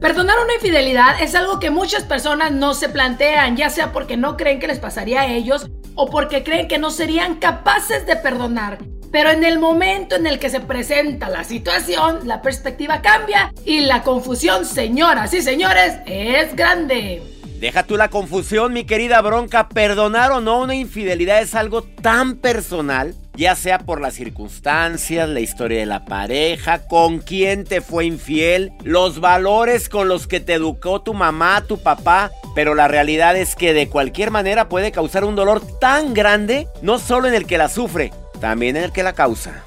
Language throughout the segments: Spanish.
Perdonar una infidelidad es algo que muchas personas no se plantean, ya sea porque no creen que les pasaría a ellos o porque creen que no serían capaces de perdonar. Pero en el momento en el que se presenta la situación, la perspectiva cambia y la confusión, señoras y señores, es grande. Deja tú la confusión, mi querida bronca. Perdonar o no una infidelidad es algo tan personal, ya sea por las circunstancias, la historia de la pareja, con quién te fue infiel, los valores con los que te educó tu mamá, tu papá. Pero la realidad es que de cualquier manera puede causar un dolor tan grande, no solo en el que la sufre, también en el que la causa.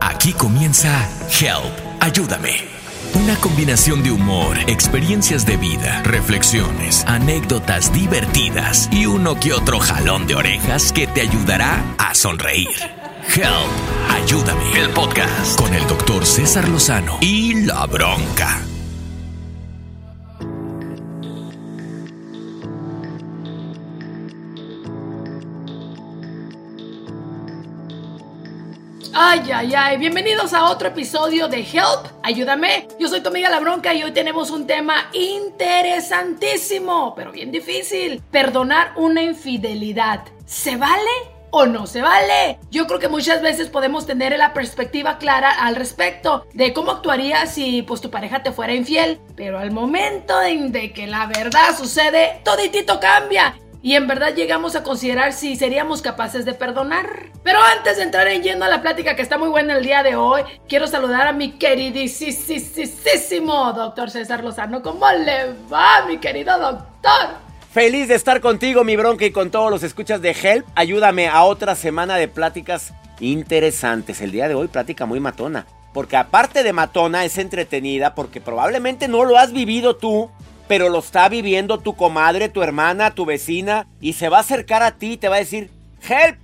Aquí comienza Help, ayúdame. Una combinación de humor, experiencias de vida, reflexiones, anécdotas divertidas y uno que otro jalón de orejas que te ayudará a sonreír. Help, ayúdame. El podcast con el doctor César Lozano y la bronca. Ay, ay, ay, bienvenidos a otro episodio de Help, ayúdame. Yo soy tu amiga La Bronca y hoy tenemos un tema interesantísimo, pero bien difícil. Perdonar una infidelidad. ¿Se vale? ¿O no se vale? Yo creo que muchas veces podemos tener la perspectiva clara al respecto de cómo actuarías si pues tu pareja te fuera infiel, pero al momento en de que la verdad sucede, toditito cambia y en verdad llegamos a considerar si seríamos capaces de perdonar. Pero antes de entrar en yendo a la plática que está muy buena el día de hoy, quiero saludar a mi queridísimo doctor César Lozano. ¿Cómo le va, mi querido doctor? Feliz de estar contigo, mi bronca, y con todos los escuchas de Help. Ayúdame a otra semana de pláticas interesantes. El día de hoy, plática muy matona. Porque aparte de matona, es entretenida porque probablemente no lo has vivido tú pero lo está viviendo tu comadre, tu hermana, tu vecina, y se va a acercar a ti y te va a decir, help,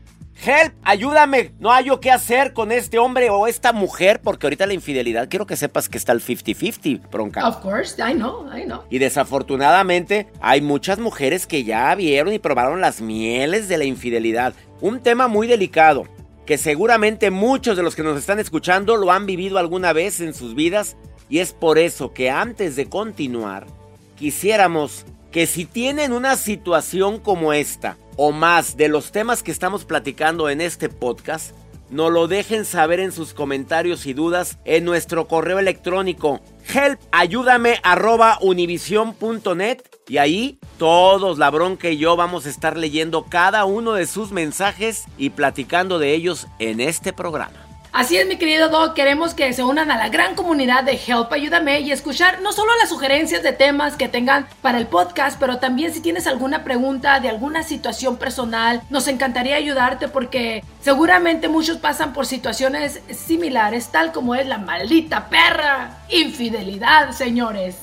help, ayúdame, no hay yo qué hacer con este hombre o esta mujer, porque ahorita la infidelidad, quiero que sepas que está el 50-50, bronca. Of course, I know, I know. Y desafortunadamente hay muchas mujeres que ya vieron y probaron las mieles de la infidelidad. Un tema muy delicado, que seguramente muchos de los que nos están escuchando lo han vivido alguna vez en sus vidas, y es por eso que antes de continuar, quisiéramos que si tienen una situación como esta o más de los temas que estamos platicando en este podcast, nos lo dejen saber en sus comentarios y dudas en nuestro correo electrónico helpayúdame@univision.net y ahí todos, la bronca y yo vamos a estar leyendo cada uno de sus mensajes y platicando de ellos en este programa. Así es, mi querido Doc, queremos que se unan a la gran comunidad de Help Ayúdame y escuchar no solo las sugerencias de temas que tengan para el podcast, pero también si tienes alguna pregunta de alguna situación personal, nos encantaría ayudarte porque seguramente muchos pasan por situaciones similares, tal como es la maldita perra infidelidad, señores.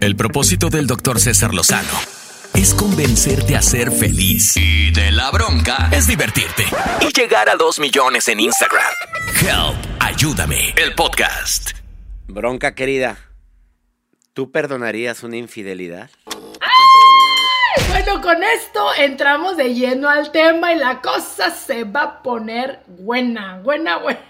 El propósito del doctor César Lozano es convencerte a ser feliz. Y de la bronca es divertirte y llegar a 2 millones en Instagram. Help, ayúdame. El podcast. Bronca querida, ¿tú perdonarías una infidelidad? Bueno, con esto entramos de lleno al tema y la cosa se va a poner buena, buena, buena.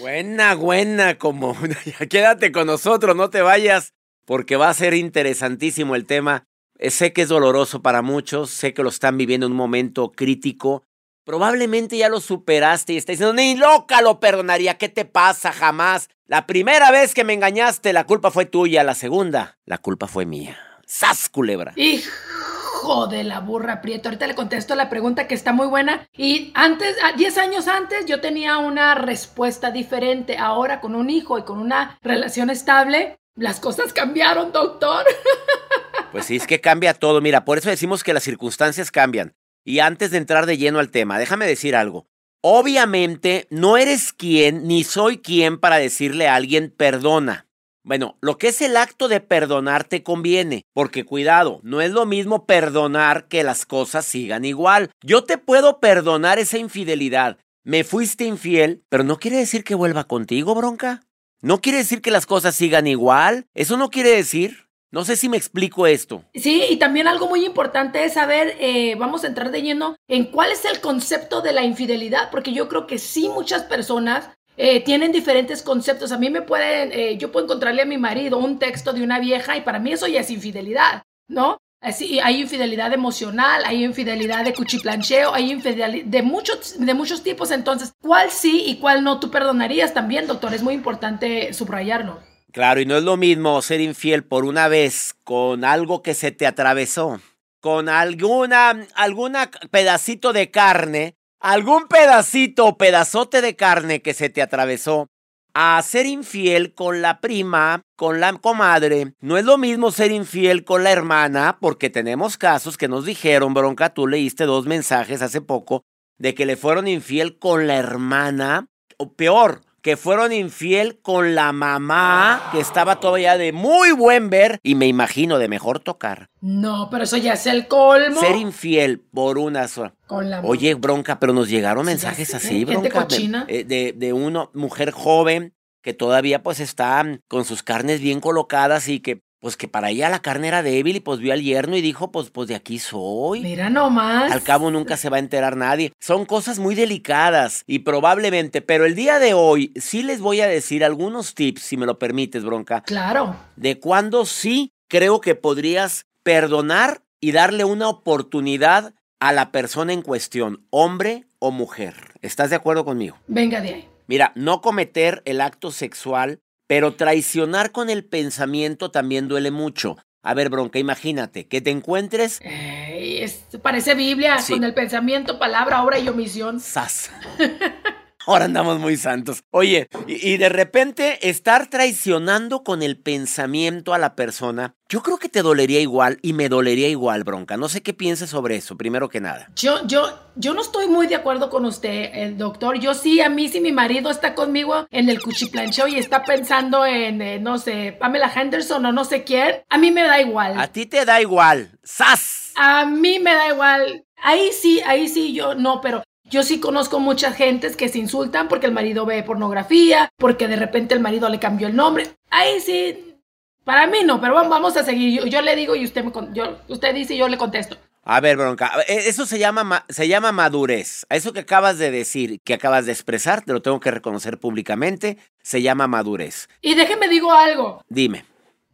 Buena, buena, como quédate con nosotros, no te vayas, porque va a ser interesantísimo el tema. Eh, sé que es doloroso para muchos, sé que lo están viviendo en un momento crítico. Probablemente ya lo superaste y estás diciendo, ni loca lo perdonaría, ¿qué te pasa? Jamás. La primera vez que me engañaste, la culpa fue tuya. La segunda, la culpa fue mía. ¡Sas, culebra! Hijo de la burra prieto. Ahorita le contesto la pregunta que está muy buena. Y antes, 10 años antes, yo tenía una respuesta diferente. Ahora, con un hijo y con una relación estable, Las cosas cambiaron, doctor. Pues sí, es que cambia todo. Mira, por eso decimos que las circunstancias cambian. Y antes de entrar de lleno al tema, déjame decir algo. Obviamente, no eres quien ni soy quien para decirle a alguien perdona. Bueno, lo que es el acto de perdonar te conviene, porque cuidado, no es lo mismo perdonar que las cosas sigan igual. Yo te puedo perdonar esa infidelidad. Me fuiste infiel, pero no quiere decir que vuelva contigo, bronca. No quiere decir que las cosas sigan igual. Eso no quiere decir. No sé si me explico esto. Sí, y también algo muy importante es saber, eh, vamos a entrar de lleno en cuál es el concepto de la infidelidad, porque yo creo que sí muchas personas eh, tienen diferentes conceptos. A mí me pueden, eh, yo puedo encontrarle a mi marido un texto de una vieja y para mí eso ya es infidelidad, ¿no? Así, hay infidelidad emocional, hay infidelidad de cuchiplancheo, hay infidelidad de muchos, de muchos tipos. Entonces, ¿cuál sí y cuál no tú perdonarías también, doctor? Es muy importante subrayarlo. Claro, y no es lo mismo ser infiel por una vez con algo que se te atravesó, con alguna, alguna pedacito de carne, algún pedacito o pedazote de carne que se te atravesó, a ser infiel con la prima, con la comadre. No es lo mismo ser infiel con la hermana, porque tenemos casos que nos dijeron, bronca, tú leíste dos mensajes hace poco, de que le fueron infiel con la hermana, o peor, que fueron infiel con la mamá, que estaba todavía de muy buen ver y me imagino de mejor tocar. No, pero eso ya es el colmo. Ser infiel por una sola. Con la Oye, bronca, pero nos llegaron Sí, mensajes sé, así, gente bronca. cochina. De, de, de una mujer joven que todavía pues está con sus carnes bien colocadas y que pues que para ella la carne era débil y pues vio al yerno y dijo pues pues de aquí soy. Mira nomás. Al cabo nunca se va a enterar nadie. Son cosas muy delicadas y probablemente, pero el día de hoy sí les voy a decir algunos tips, si me lo permites, bronca, Claro. de cuándo sí creo que podrías perdonar y darle una oportunidad a la persona en cuestión, hombre o mujer. ¿Estás de acuerdo conmigo? Venga de ahí. Mira, no cometer el acto sexual, pero traicionar con el pensamiento también duele mucho. A ver, bronca, imagínate que te encuentres es- parece Biblia, Sí. con el pensamiento, palabra, obra y omisión. Sas. Ahora andamos muy santos. Oye, y, y de repente estar traicionando con el pensamiento a la persona, yo creo que te dolería igual y me dolería igual, bronca. No sé qué pienses sobre eso, primero que nada. Yo, yo, yo no estoy muy de acuerdo con usted, el doctor. Yo sí, a mí si mi marido está conmigo en el cuchiplancheo y está pensando en, eh, no sé, Pamela Henderson o no sé quién, a mí me da igual. A ti te da igual. ¡Sas! A mí me da igual. Ahí sí, ahí sí, yo no, pero yo sí conozco muchas gentes que se insultan porque el marido ve pornografía, porque de repente el marido le cambió el nombre. Ahí sí, para mí no, pero vamos- vamos a seguir. Yo, yo le digo y usted me yo, usted dice y yo le contesto. A ver, bronca, eh, eso se llama, ma- se llama madurez. A eso que acabas de decir, que acabas de expresar, te lo tengo que reconocer públicamente, se llama madurez. Y déjeme digo algo. Dime.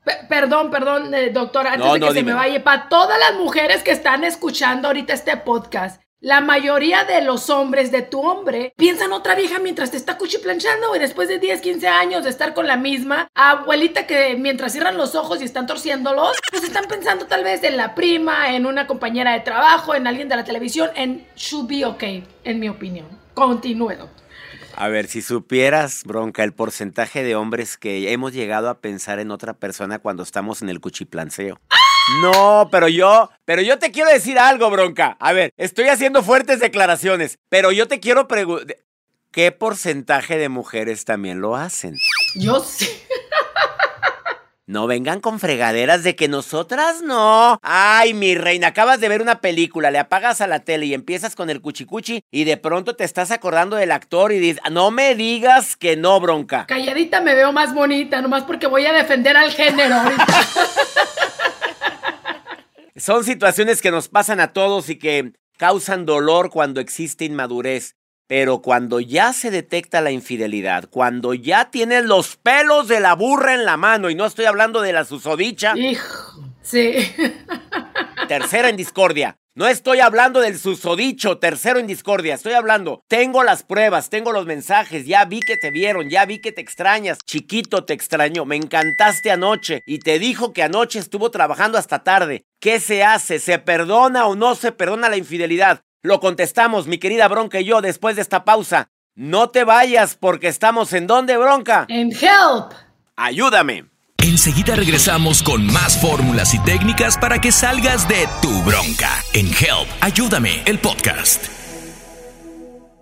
Pe- perdón, perdón, eh, doctora, antes No, de que no, se dime. me vaya, para todas las mujeres que están escuchando ahorita este podcast, la mayoría de los hombres de tu hombre piensan otra vieja mientras te está cuchiplanchando y después de 10, 15 años de estar con la misma abuelita que mientras cierran los ojos y están torciéndolos, pues están pensando tal vez en la prima, en una compañera de trabajo, en alguien de la televisión, en should be okay, en mi opinión. Continúe, doctor. A ver, si supieras, bronca, el porcentaje de hombres que hemos llegado a pensar en otra persona cuando estamos en el cuchiplanceo. No, pero yo, pero yo te quiero decir algo, bronca. A ver, estoy haciendo fuertes declaraciones, pero yo te quiero preguntar, ¿qué porcentaje de mujeres también lo hacen? Yo sí. No vengan con fregaderas de que nosotras no. Ay, mi reina, acabas de ver una película, le apagas a la tele y empiezas con el cuchicuchi y de pronto te estás acordando del actor y dices, no me digas que no, bronca. Calladita me veo más bonita, nomás porque voy a defender al género ahorita. Son situaciones que nos pasan a todos y que causan dolor cuando existe inmadurez. Pero cuando ya se detecta la infidelidad, cuando ya tienes los pelos de la burra en la mano, y no estoy hablando de la susodicha, Hijo. Sí. tercera en discordia. No estoy hablando del susodicho, tercero en discordia. Estoy hablando, tengo las pruebas, tengo los mensajes, ya vi que te vieron, ya vi que te extrañas. Chiquito te extrañó, me encantaste anoche y te dijo que anoche estuvo trabajando hasta tarde. ¿Qué se hace? ¿Se perdona o no se perdona la infidelidad? Lo contestamos, mi querida Bronca y yo, después de esta pausa. No te vayas porque estamos en donde, Bronca. En help. Ayúdame. Enseguida regresamos con más fórmulas y técnicas para que salgas de tu bronca en Help, ayúdame, el podcast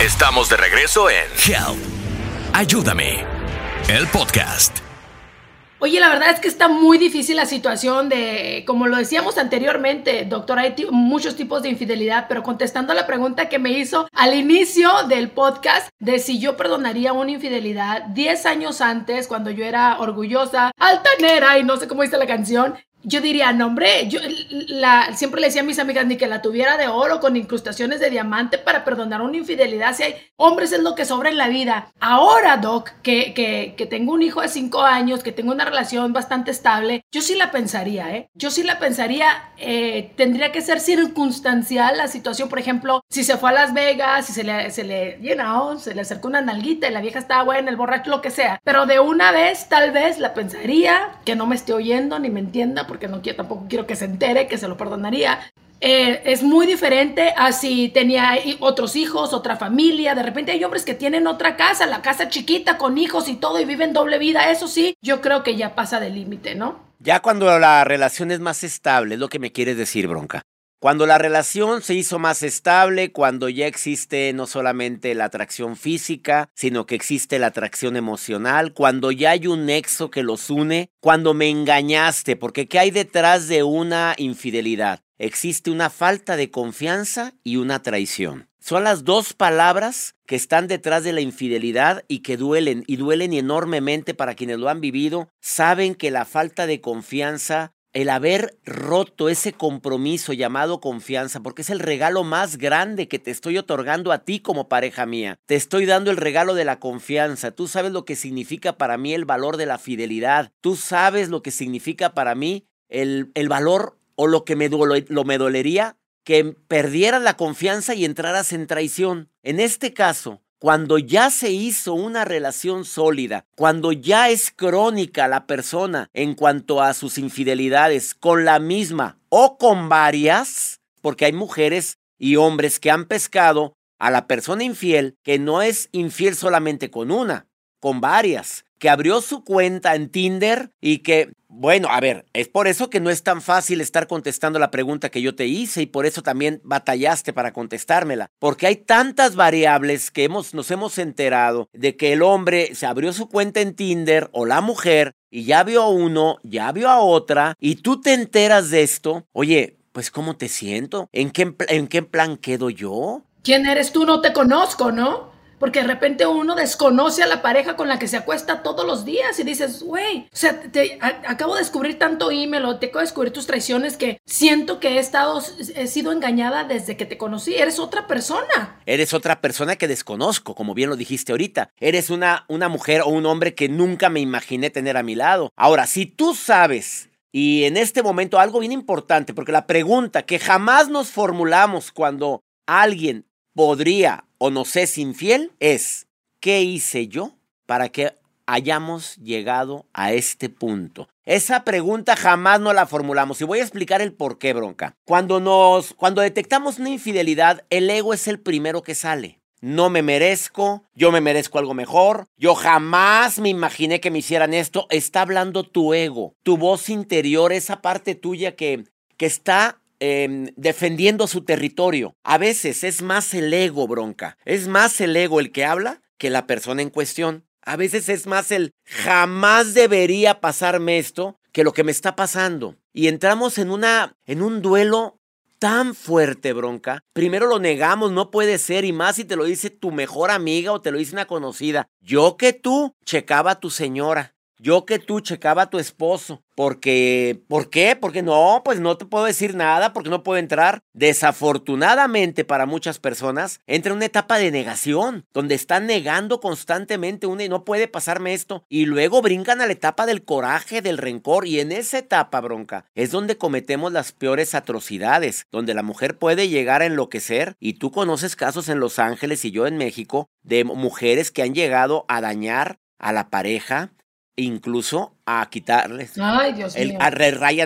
Estamos de regreso en Help, ayúdame, el podcast. Oye, la verdad es que está muy difícil la situación de, como lo decíamos anteriormente, doctor, hay muchos tipos de infidelidad, pero contestando a la pregunta que me hizo al inicio del podcast de si yo perdonaría una infidelidad 10 años antes, cuando yo era orgullosa, altanera y no sé cómo dice la canción, yo diría, no hombre, yo la, siempre le decía a mis amigas ni que la tuviera de oro con incrustaciones de diamante para perdonar una infidelidad. Si hay hombres es lo que sobra en la vida. Ahora, Doc, que, que, que tengo un hijo de cinco años, que tengo una relación bastante estable, yo sí la pensaría, ¿eh? Yo sí la pensaría, eh, tendría que ser circunstancial la situación, por ejemplo, si se fue a Las Vegas, si se le, se le, you know, se le acercó una nalguita y la vieja estaba buena, el borracho, lo que sea. Pero de una vez, tal vez la pensaría, que no me esté oyendo ni me entienda porque no quiero, tampoco quiero que se entere, que se lo perdonaría. Eh, es muy diferente a si tenía otros hijos, otra familia. De repente hay hombres que tienen otra casa, la casa chiquita con hijos y todo y viven doble vida. Eso sí, yo creo que ya pasa del límite, ¿no? Ya cuando la relación es más estable, es lo que me quieres decir, bronca. Cuando la relación se hizo más estable, cuando ya existe no solamente la atracción física, sino que existe la atracción emocional, cuando ya hay un nexo que los une, cuando me engañaste, porque ¿qué hay detrás de una infidelidad? Existe una falta de confianza y una traición. Son las dos palabras que están detrás de la infidelidad y que duelen, y duelen enormemente para quienes lo han vivido. Saben que la falta de confianza el haber roto ese compromiso llamado confianza, porque es el regalo más grande que te estoy otorgando a ti como pareja mía. Te estoy dando el regalo de la confianza. Tú sabes lo que significa para mí el valor de la fidelidad. Tú sabes lo que significa para mí el, el valor o lo que me, lo me dolería que perdieras la confianza y entraras en traición. En este caso, cuando ya se hizo una relación sólida, cuando ya es crónica la persona en cuanto a sus infidelidades con la misma o con varias, porque hay mujeres y hombres que han pescado a la persona infiel que no es infiel solamente con una, con varias, que abrió su cuenta en Tinder y que bueno, a ver, es por eso que no es tan fácil estar contestando la pregunta que yo te hice y por eso también batallaste para contestármela, porque hay tantas variables que hemos, nos hemos enterado de que el hombre se abrió su cuenta en Tinder o la mujer y ya vio a uno, ya vio a otra y tú te enteras de esto, oye, pues ¿cómo te siento? ¿En qué, en qué plan quedo yo? ¿Quién eres tú? No te conozco, ¿no? Porque de repente uno desconoce a la pareja con la que se acuesta todos los días y dices, güey, o sea, te, acabo de descubrir tanto email o te acabo de descubrir tus traiciones que siento que he estado, he sido engañada desde que te conocí. Eres otra persona. Eres otra persona que desconozco, como bien lo dijiste ahorita. Eres una, una mujer o un hombre que nunca me imaginé tener a mi lado. Ahora, si tú sabes y en este momento algo bien importante, porque la pregunta que jamás nos formulamos cuando alguien podría o nos es infiel es, ¿qué hice yo para que hayamos llegado a este punto? Esa pregunta jamás no la formulamos y voy a explicar el por qué, bronca. Cuando nos cuando detectamos una infidelidad, el ego es el primero que sale. no me merezco, yo me merezco algo mejor, yo jamás me imaginé que me hicieran esto. Está hablando tu ego, tu voz interior, esa parte tuya que, que está em, defendiendo su territorio. A veces es más el ego, bronca. Es más el ego el que habla que la persona en cuestión. A veces es más el jamás debería pasarme esto que lo que me está pasando. Y entramos en una en un duelo tan fuerte, bronca. Primero lo negamos, no puede ser, y más si te lo dice tu mejor amiga o te lo dice una conocida. Yo que tú checaba a tu señora. Yo que tú checaba a tu esposo. Porque, ¿por qué? Porque no, pues no te puedo decir nada, porque no puedo entrar. Desafortunadamente para muchas personas, entra una etapa de negación, donde están negando constantemente una y no puede pasarme esto. Y luego brincan a la etapa del coraje, del rencor. Y en esa etapa, bronca, es donde cometemos las peores atrocidades, donde la mujer puede llegar a enloquecer. Y tú conoces casos en Los Ángeles y yo en México de mujeres que han llegado a dañar a la pareja, incluso a quitarles. Ay, Dios el, mío. a-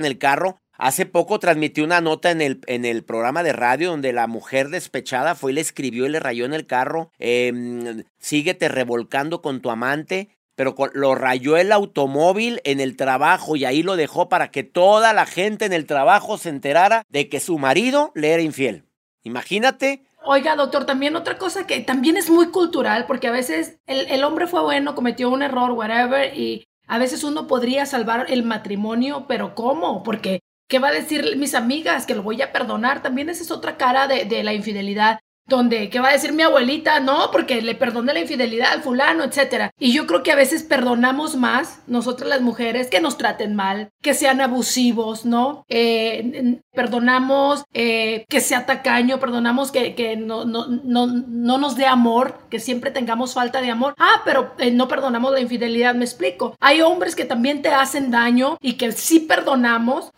el carro. Hace poco transmitió una nota en el, en el programa de radio donde la mujer despechada fue y le escribió y le rayó en el carro. em, síguete revolcando con tu amante. Pero con- lo rayó el automóvil en el trabajo y ahí lo dejó para que toda la gente en el trabajo se enterara de que su marido le era infiel. Imagínate Oiga, doctor, también otra cosa que también es muy cultural, porque a veces el, el hombre fue bueno, cometió un error, whatever, y a veces uno podría salvar el matrimonio, pero ¿cómo? Porque, ¿qué va a decir mis amigas? Que lo voy a perdonar. También esa es otra cara de, de la infidelidad. Donde, ¿qué va a decir mi abuelita? No, porque le perdoné la infidelidad al fulano, etcétera. Y yo creo que a veces perdonamos más, nosotras las mujeres, que nos traten mal, que sean abusivos, ¿no? Eh, perdonamos eh, que sea tacaño, perdonamos que, no, no, no, no nos dé amor, que siempre tengamos falta de amor. Ah, pero eh, no perdonamos la infidelidad, me explico. Hay hombres que también te hacen daño y que sí perdonamos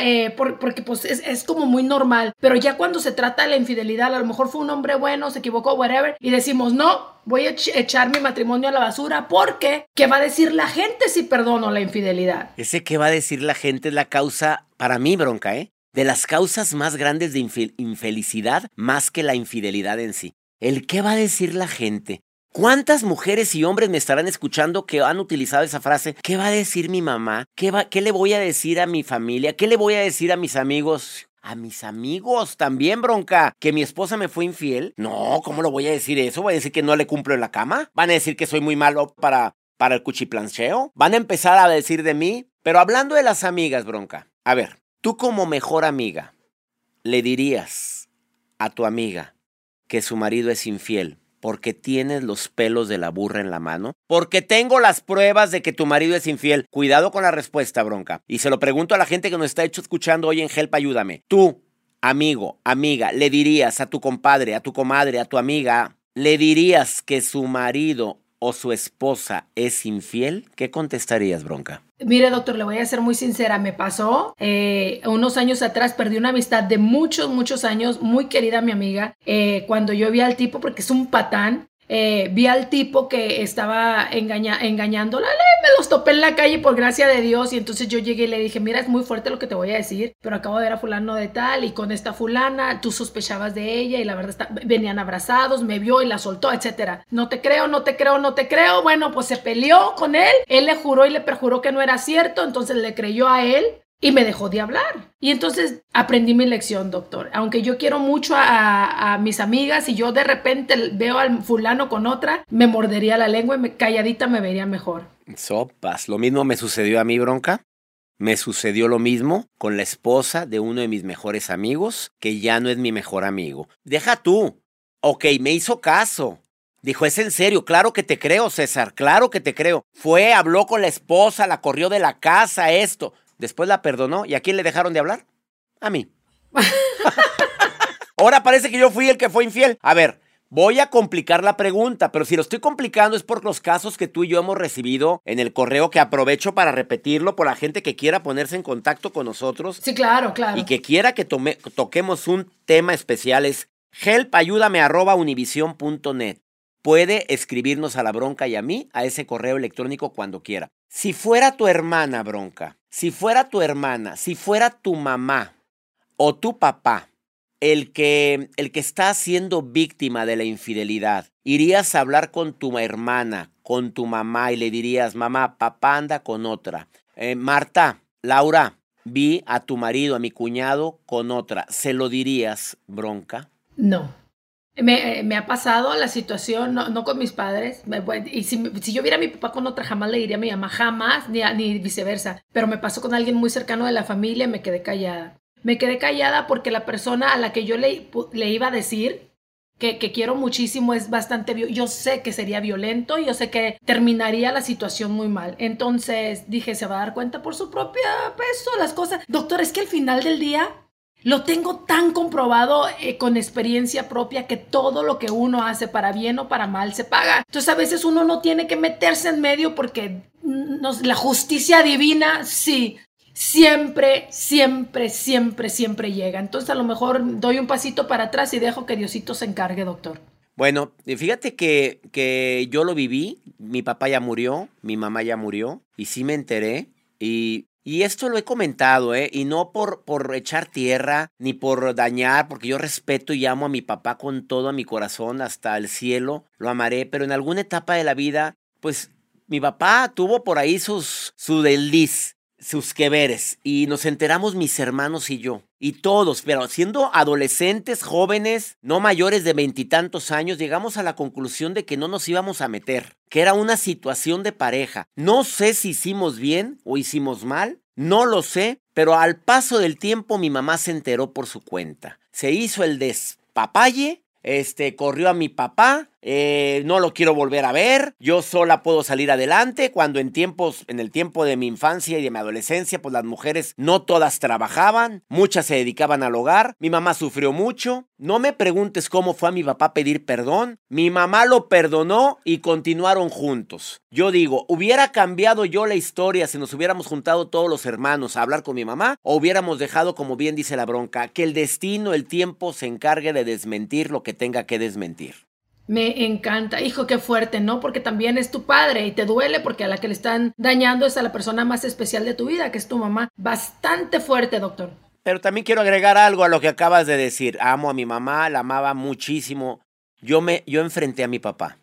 eh, por- porque pues es, es como muy normal. Pero ya cuando se trata de la infidelidad, a lo mejor fue un hombre bueno, se equivocó, whatever, y decimos, no, voy a ech- echar mi matrimonio a la basura porque, ¿qué va a decir la gente si perdono la infidelidad? Ese que va a decir la gente es la causa, para mí, bronca, ¿eh? De las causas más grandes de infelicidad, más que la infidelidad en sí. El qué va a decir la gente. ¿Cuántas mujeres y hombres me estarán escuchando que han utilizado esa frase? ¿Qué va a decir mi mamá? ¿Qué, va, ¿Qué le voy a decir a mi familia? ¿Qué le voy a decir a mis amigos? A mis amigos también, bronca. ¿Que mi esposa me fue infiel? No, ¿cómo lo voy a decir eso? ¿Voy a decir que no le cumplo en la cama? ¿Van a decir que soy muy malo para, para el cuchiplancheo? ¿Van a empezar a decir de mí? Pero hablando de las amigas, bronca. A ver, tú como mejor amiga, ¿le dirías a tu amiga que su marido es infiel porque tienes los pelos de la burra en la mano? Porque tengo las pruebas de que tu marido es infiel. Cuidado con la respuesta, bronca. Y se lo pregunto a la gente que nos está escuchando hoy en Help Ayúdame. Tú, amigo, amiga, ¿le dirías a tu compadre, a tu comadre, a tu amiga, ¿le dirías que su marido o su esposa es infiel? ¿Qué contestarías, bronca? Mire, doctor, le voy a ser muy sincera. Me pasó eh, unos años atrás, perdí una amistad de muchos, muchos años, muy querida mi amiga, eh, cuando yo vi al tipo, porque es un patán. Eh, vi al tipo que estaba engañándola, me los topé en la calle por gracia de Dios y entonces yo llegué y le dije, mira, es muy fuerte lo que te voy a decir, pero acabo de ver a fulano de tal y con esta fulana, tú sospechabas de ella y la verdad está- venían abrazados, me vio y la soltó, etcétera. No te creo, no te creo, no te creo. Bueno, pues se peleó con él, él le juró y le perjuró que no era cierto, entonces le creyó a él y me dejó de hablar. Y entonces aprendí mi lección, doctor. Aunque yo quiero mucho a, mis amigas y yo de repente veo al fulano con otra, me mordería la lengua y me, calladita me vería mejor. Sopas. Lo mismo me sucedió a mí, bronca. Me sucedió lo mismo con la esposa de uno de mis mejores amigos, que ya no es mi mejor amigo. Deja tú. Ok, me hizo caso. Dijo, es en serio, claro que te creo, César, claro que te creo. Fue, habló con la esposa, la corrió de la casa, esto. Después la perdonó. ¿Y a quién le dejaron de hablar? A mí. Ahora parece que yo fui el que fue infiel. A ver, voy a complicar la pregunta, pero si lo estoy complicando es por los casos que tú y yo hemos recibido en el correo que aprovecho para repetirlo por la gente que quiera ponerse en contacto con nosotros Sí, claro, claro. y que quiera que tome- toquemos un tema especial es helpayúdame@univision.net. Puede escribirnos a la bronca y a mí a ese correo electrónico cuando quiera. Si fuera tu hermana, bronca, si fuera tu hermana, si fuera tu mamá o tu papá el que, el que está siendo víctima de la infidelidad, irías a hablar con tu hermana, con tu mamá y le dirías, mamá, papá anda con otra. Eh, Marta, Laura, vi a tu marido, a mi cuñado, con otra. ¿Se lo dirías, bronca? No. Me, eh, me, ha pasado la situación, no, con mis padres, y si, yo viera a mi papá con otra, jamás le diría a mi mamá, jamás, ni, ni viceversa, pero me pasó con alguien muy cercano de la familia y me quedé callada. Me quedé callada porque la persona a la que yo le, iba a decir que, quiero muchísimo es bastante, yo sé que sería violento y yo sé que terminaría la situación muy mal. Entonces dije, se va a dar cuenta por su propio peso las cosas. Doctor, es que al final del día lo tengo tan comprobado eh, con experiencia propia que todo lo que uno hace para bien o para mal se paga. Entonces a veces uno no tiene que meterse en medio porque nos, la justicia divina sí siempre, siempre, siempre, siempre llega. Entonces a lo mejor doy un pasito para atrás y dejo que Diosito se encargue, doctor. Bueno, fíjate que, que yo lo viví, mi papá ya murió, mi mamá ya murió, y sí me enteré, y y esto lo he comentado, ¿eh? Y no por, por echar tierra ni por dañar, porque yo respeto y amo a mi papá con todo mi corazón hasta el cielo, lo amaré, pero en alguna etapa de la vida, pues mi papá tuvo por ahí sus, su desliz sus que veres y nos enteramos mis hermanos y yo. Y todos, pero siendo adolescentes, jóvenes, no mayores de veintitantos años, llegamos a la conclusión de que no nos íbamos a meter, que era una situación de pareja. No sé si hicimos bien o hicimos mal, no lo sé, pero al paso del tiempo mi mamá se enteró por su cuenta. Se hizo el despapalle, este, corrió a mi papá, eh, no lo quiero volver a ver, yo sola puedo salir adelante, cuando en tiempos, en el tiempo de mi infancia y de mi adolescencia, pues las mujeres no todas trabajaban, muchas se dedicaban al hogar, mi mamá sufrió mucho, no me preguntes cómo fue a mi papá pedir perdón, mi mamá lo perdonó y continuaron juntos. Yo digo, ¿hubiera cambiado yo la historia si nos hubiéramos juntado todos los hermanos a hablar con mi mamá? ¿O hubiéramos dejado, como bien dice la bronca, que el destino, el tiempo se encargue de desmentir lo que tenga que desmentir? Me encanta, hijo, qué fuerte, ¿no? Porque también es tu padre y te duele porque a la que le están dañando es a la persona más especial de tu vida, que es tu mamá. Bastante fuerte, doctor. Pero también quiero agregar algo a lo que acabas de decir. Amo a mi mamá, la amaba muchísimo. Yo me yo enfrenté a mi papá.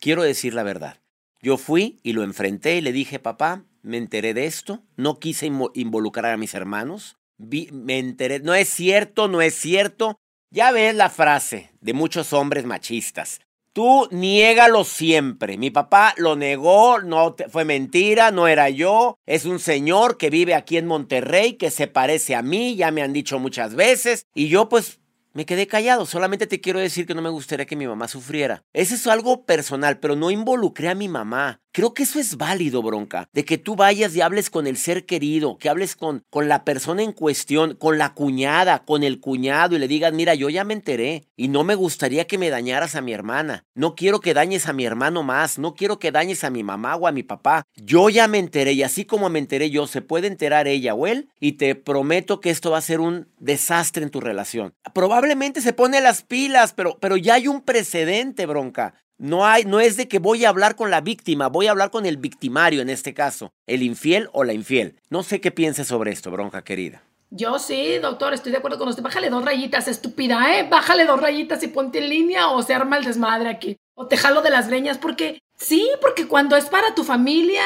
Quiero decir la verdad. Yo fui y lo enfrenté y le dije, papá, me enteré de esto, no quise involucrar a mis hermanos, me enteré, no es cierto, no es cierto, ya ves la frase de muchos hombres machistas. Tú niégalo siempre. Mi papá lo negó, no fue mentira, no era yo. Es un señor que vive aquí en Monterrey, que se parece a mí, ya me han dicho muchas veces. Y yo pues me quedé callado, solamente te quiero decir que no me gustaría que mi mamá sufriera. Eso es algo personal, pero no involucré a mi mamá. Creo que eso es válido, bronca, de que tú vayas y hables con el ser querido, que hables con, con la persona en cuestión, con la cuñada, con el cuñado y le digas, mira, yo ya me enteré y no me gustaría que me dañaras a mi hermana. No quiero que dañes a mi hermano más, no quiero que dañes a mi mamá o a mi papá. Yo ya me enteré y así como me enteré yo, se puede enterar ella o él y te prometo que esto va a ser un desastre en tu relación. Probablemente se pone las pilas, pero, pero ya hay un precedente, bronca. No, hay, no es de que voy a hablar con la víctima, voy a hablar con el victimario en este caso, el infiel o la infiel. No sé qué pienses sobre esto, bronca querida. Yo sí, doctor, estoy de acuerdo con usted. Bájale dos rayitas, estúpida, ¿eh? Bájale dos rayitas y ponte en línea o se arma el desmadre aquí. O te jalo de las leñas, porque sí, porque cuando es para tu familia,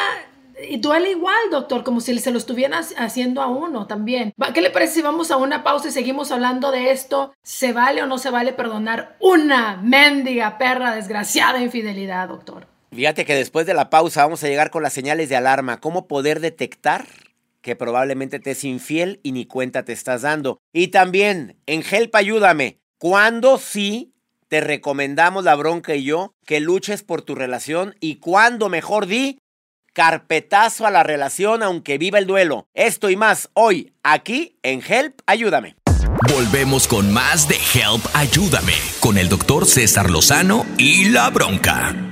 y duele igual, doctor, como si se lo estuvieran haciendo a uno también. ¿Qué le parece si vamos a una pausa y seguimos hablando de esto? ¿Se vale o no se vale perdonar una mendiga perra desgraciada infidelidad, doctor? Fíjate que después de la pausa vamos a llegar con las señales de alarma. ¿Cómo poder detectar que probablemente te es infiel y ni cuenta te estás dando? Y también, en Help Ayúdame, ¿cuándo sí te recomendamos la bronca y yo que luches por tu relación y cuándo mejor di carpetazo a la relación aunque viva el duelo. Esto y más hoy, aquí en Help, ayúdame. Volvemos con más de Help, ayúdame, con el doctor César Lozano y la bronca.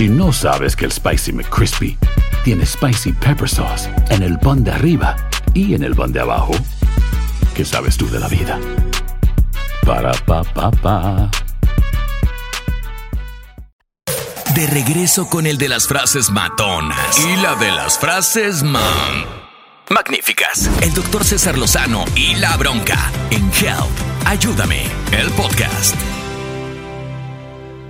Si no sabes que el Spicy McCrispy tiene Spicy Pepper Sauce en el pan de arriba y en el pan de abajo, ¿qué sabes tú de la vida? Para, pa, pa, pa. De regreso con el de las frases matonas y la de las frases man. Magníficas. El doctor César Lozano y la bronca en Help. Ayúdame. El podcast.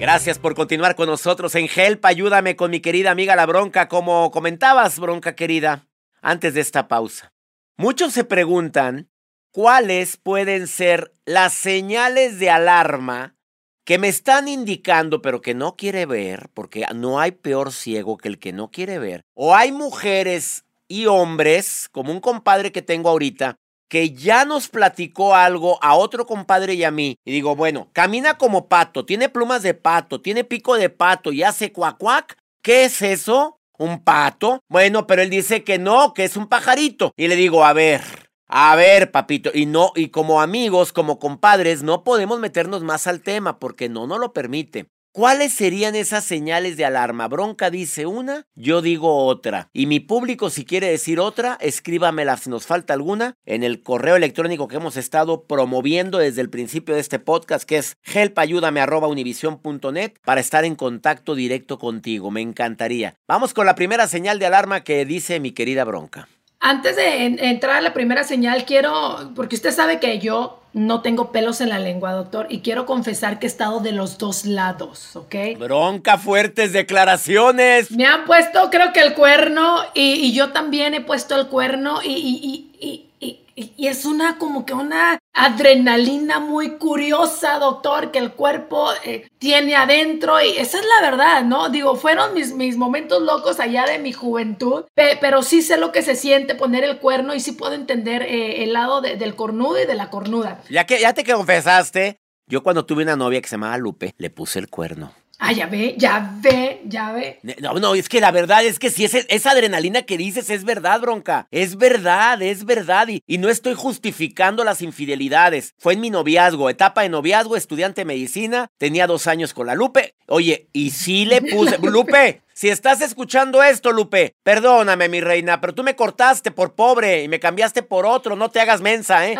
Gracias por continuar con nosotros en Help. Ayúdame con mi querida amiga La Bronca, como comentabas, Bronca querida, antes de esta pausa. Muchos se preguntan cuáles pueden ser las señales de alarma que me están indicando, pero que no quiere ver, porque no hay peor ciego que el que no quiere ver. O hay mujeres y hombres, como un compadre que tengo ahorita, que ya nos platicó algo a otro compadre y a mí. Y digo, bueno, camina como pato, tiene plumas de pato, tiene pico de pato y hace cuacuac. ¿Qué es eso? ¿Un pato? Bueno, pero él dice que no, que es un pajarito. Y le digo, a ver, a ver, papito, y no, y como amigos, como compadres, no podemos meternos más al tema porque no nos lo permite. ¿Cuáles serían esas señales de alarma? Bronca dice una, yo digo otra. Y mi público, si quiere decir otra, escríbamela si nos falta alguna en el correo electrónico que hemos estado promoviendo desde el principio de este podcast, que es helpayúdame.univision.net, para estar en contacto directo contigo. Me encantaría. Vamos con la primera señal de alarma que dice mi querida Bronca. Antes de en- entrar a la primera señal, quiero, porque usted sabe que yo no tengo pelos en la lengua, doctor, y quiero confesar que he estado de los dos lados, ¿ok? Bronca, fuertes declaraciones. Me han puesto, creo que el cuerno, y, y yo también he puesto el cuerno, y, y- y- y- es una como que una adrenalina muy curiosa, doctor, que el cuerpo eh, tiene adentro, y esa es la verdad, ¿no? Digo, fueron mis, mis momentos locos allá de mi juventud, pe- pero sí sé lo que se siente poner el cuerno, y sí puedo entender eh, el lado de- del cornudo y de la cornuda. Ya que ya te confesaste, yo cuando tuve una novia que se llamaba Lupe, le puse el cuerno. Ah, ya ve, ya ve, ya ve. No, no, es que la verdad es que si ese- esa adrenalina que dices es verdad, bronca. Es verdad, es verdad. Y, y no estoy justificando las infidelidades. Fue en mi noviazgo, etapa de noviazgo, estudiante de medicina. Tenía dos años con la Lupe. Oye, y sí le puse. Lupe, si estás escuchando esto, Lupe, perdóname, mi reina, pero tú me cortaste por pobre y me cambiaste por otro. No te hagas mensa, ¿eh?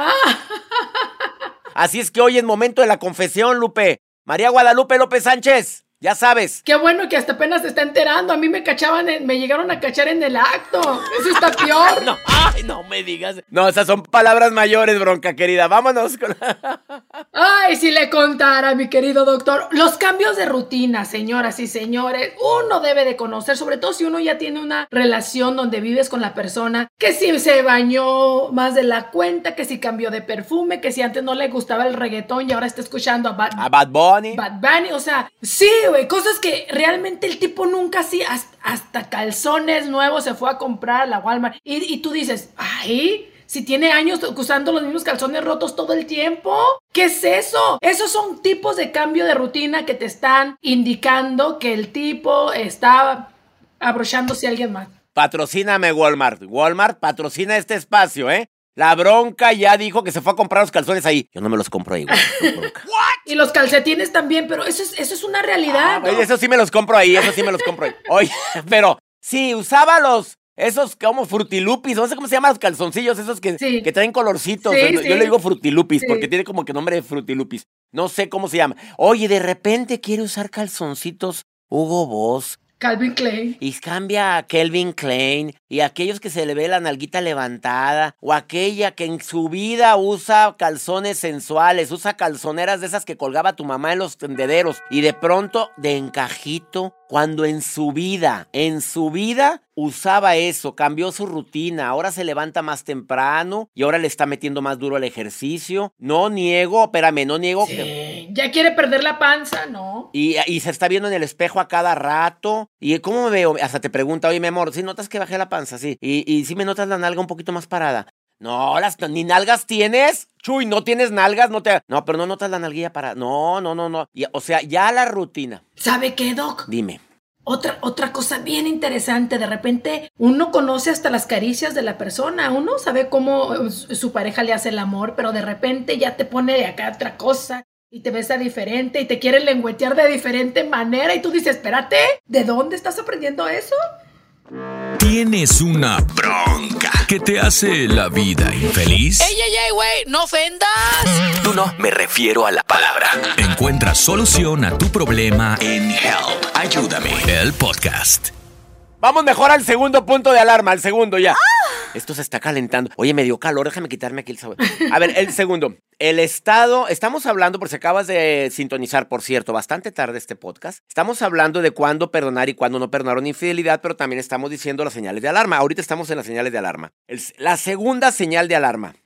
Así es que hoy es momento de la confesión, Lupe. María Guadalupe López Sánchez, ya sabes. Qué bueno que hasta apenas se está enterando. A mí me cachaban, en- me llegaron a cachar en el acto. Eso está peor. No, ay, no me digas. No, esas son palabras mayores, bronca querida. Vámonos con Ay, si le contara, mi querido doctor. Los cambios de rutina, señoras y señores, uno debe de conocer, sobre todo si uno ya tiene una relación donde vives con la persona, que si se bañó más de la cuenta, que si cambió de perfume, que si antes no le gustaba el reggaetón y ahora está escuchando a Bad, a Bad Bunny. Bad Bunny, o sea, sí, güey, cosas que realmente el tipo nunca hasta, hasta calzones nuevos se fue a comprar a la Walmart. Y, y tú dices, ay, si tiene años usando los mismos calzones rotos todo el tiempo, ¿qué es eso? Esos son tipos de cambio de rutina que te están indicando que el tipo está abrochándose a alguien más. Patrocíname Walmart. Walmart patrocina este espacio, ¿eh? La bronca ya dijo que se fue a comprar los calzones ahí. Yo no me los compro ahí, güey. Y los calcetines también, pero eso es, eso es una realidad. ¿no? Oye, eso sí me los compro ahí, eso sí me los compro ahí. Oye, pero sí, usaba los. Esos como frutilupis, no sé cómo se llaman los calzoncillos, esos que, Sí. que traen colorcitos. Sí, Yo sí. le digo frutilupis Sí. porque tiene como que nombre de frutilupis. No sé cómo se llama. Oye, de repente quiere usar calzoncitos Hugo Boss. Calvin Klein. Y cambia a Kelvin Klein y aquellos que se le ve la nalguita levantada o aquella que en su vida usa calzones sensuales, usa calzoneras de esas que colgaba tu mamá en los tendederos y de pronto de encajito cuando en su vida, en su vida usaba eso, cambió su rutina, ahora se levanta más temprano y ahora le está metiendo más duro al ejercicio. No niego, espérame, no niego que... Ya quiere perder la panza, ¿no? Y, y, se está viendo en el espejo a cada rato. ¿Y cómo me veo? Hasta te pregunta, oye, mi amor, si notas que bajé la panza, sí. Y, y si me notas la nalga un poquito más parada. No, las, ni nalgas tienes. Chuy, no tienes nalgas, no te. No, pero no notas la nalguilla para. No, no, no, no. o sea, ya la rutina. ¿Sabe qué, Doc? Dime. Otra, otra cosa bien interesante, de repente uno conoce hasta las caricias de la persona, uno sabe cómo eh, su pareja le hace el amor, pero de repente ya te pone de acá otra cosa y te besa diferente y te quiere lengüetear de diferente manera y tú dices, espérate, ¿de dónde estás aprendiendo eso? ¿Tienes una bronca que te hace la vida infeliz? ¡Ey, ey, ey, güey! ¡No ofendas! Tú no, me refiero a la palabra. Encuentra solución a tu problema en Help. Ayúdame. El podcast. Vamos mejor al segundo punto de alarma, al segundo ya. Esto se está calentando. Oye, me dio calor, déjame quitarme aquí el sabor. A ver, el segundo. El estado, estamos hablando, por si acabas de sintonizar, por cierto, bastante tarde este podcast. Estamos hablando de cuándo perdonar y cuándo no perdonar una infidelidad, pero también estamos diciendo las señales de alarma. Ahorita estamos en las señales de alarma. la segunda señal de alarma,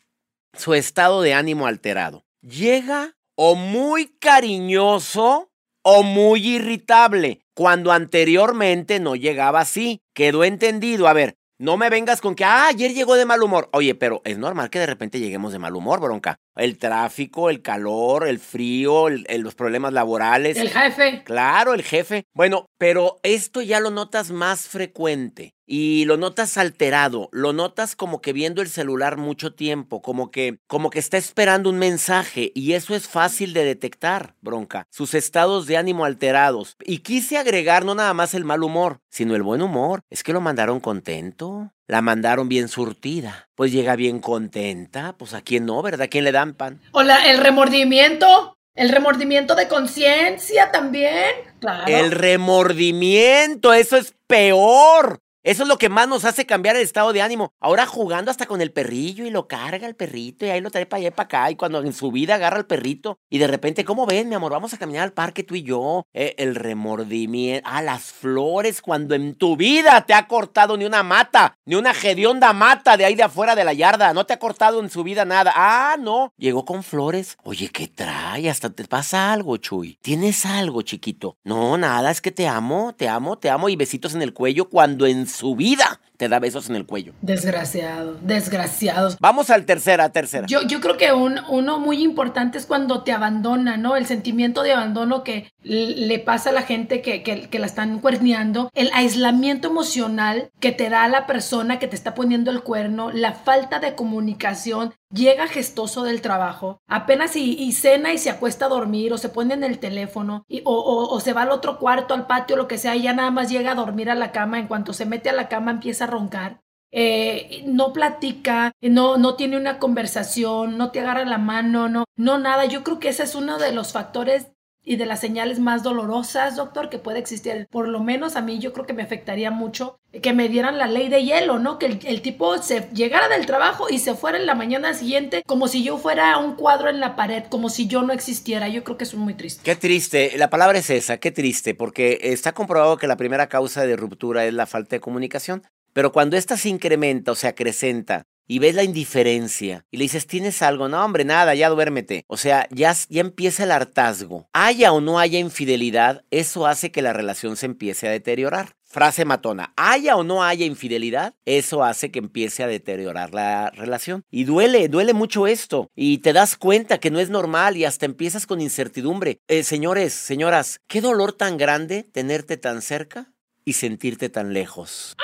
su estado de ánimo alterado. Llega o muy cariñoso o muy irritable, cuando anteriormente no llegaba así. Quedó entendido. A ver, no me vengas con que, ah, ayer llegó de mal humor. Oye, pero es normal que de repente lleguemos de mal humor, bronca. El tráfico, el calor, el frío, los problemas laborales. El jefe. Claro, el jefe. Bueno, pero esto ya lo notas más frecuente y lo notas alterado, lo notas como que viendo el celular mucho tiempo, como que como que está esperando un mensaje y eso es fácil de detectar, bronca. Sus estados de ánimo alterados. Y quise agregar no nada más el mal humor, sino el buen humor. Es que lo mandaron contento. La mandaron bien surtida. Pues llega bien contenta. Pues a quién no, ¿verdad? ¿A quién le dan pan? O el remordimiento. El remordimiento de conciencia también. Claro. El remordimiento, eso es peor. Eso es lo que más nos hace cambiar el estado de ánimo. Ahora jugando hasta con el perrillo y lo carga el perrito y ahí lo trae para allá y para acá. Y cuando en su vida agarra al perrito y de repente, ¿cómo ven, mi amor? Vamos a caminar al parque tú y yo. Eh, el remordimiento. Ah, las flores cuando en tu vida te ha cortado ni una mata, ni una hedionda mata de ahí de afuera de la yarda. No te ha cortado en su vida nada. Ah, no. Llegó con flores. Oye, ¿qué trae? Hasta te pasa algo, Chuy. ¿Tienes algo, chiquito? No, nada, es que te amo, te amo, te amo y besitos en el cuello cuando en su vida te da besos en el cuello. Desgraciado, desgraciados. Vamos al tercera, tercera. Yo, yo creo que un, uno muy importante es cuando te abandona, ¿no? El sentimiento de abandono que le pasa a la gente que, que, la están cuerneando, el aislamiento emocional que te da la persona que te está poniendo el cuerno, la falta de comunicación, llega gestoso del trabajo, apenas y, cena y se acuesta a dormir o se pone en el teléfono y, o, se va al otro cuarto, al patio, lo que sea, y ya nada más llega a dormir a la cama, en cuanto se mete a la cama empieza roncar. Eh, no platica, no, no tiene una conversación, no te agarra la mano, no, no nada. Yo creo que ese es uno de los factores y de las señales más dolorosas, doctor, que puede existir. Por lo menos a mí yo creo que me afectaría mucho que me dieran la ley de hielo, ¿no? Que el, tipo se llegara del trabajo y se fuera en la mañana siguiente como si yo fuera un cuadro en la pared, como si yo no existiera. Yo creo que es muy triste. Qué triste, la palabra es esa, qué triste, porque está comprobado que la primera causa de ruptura es la falta de comunicación. Pero cuando esta se incrementa o se acrecenta y ves la indiferencia y le dices, ¿tienes algo? No, hombre, nada, ya duérmete. O sea, ya, ya empieza el hartazgo. Haya o no haya infidelidad, eso hace que la relación se empiece a deteriorar. Frase matona, haya o no haya infidelidad, eso hace que empiece a deteriorar la relación. Y duele, duele mucho esto. Y te das cuenta que no es normal y hasta empiezas con incertidumbre. Eh, señores, señoras, qué dolor tan grande tenerte tan cerca y sentirte tan lejos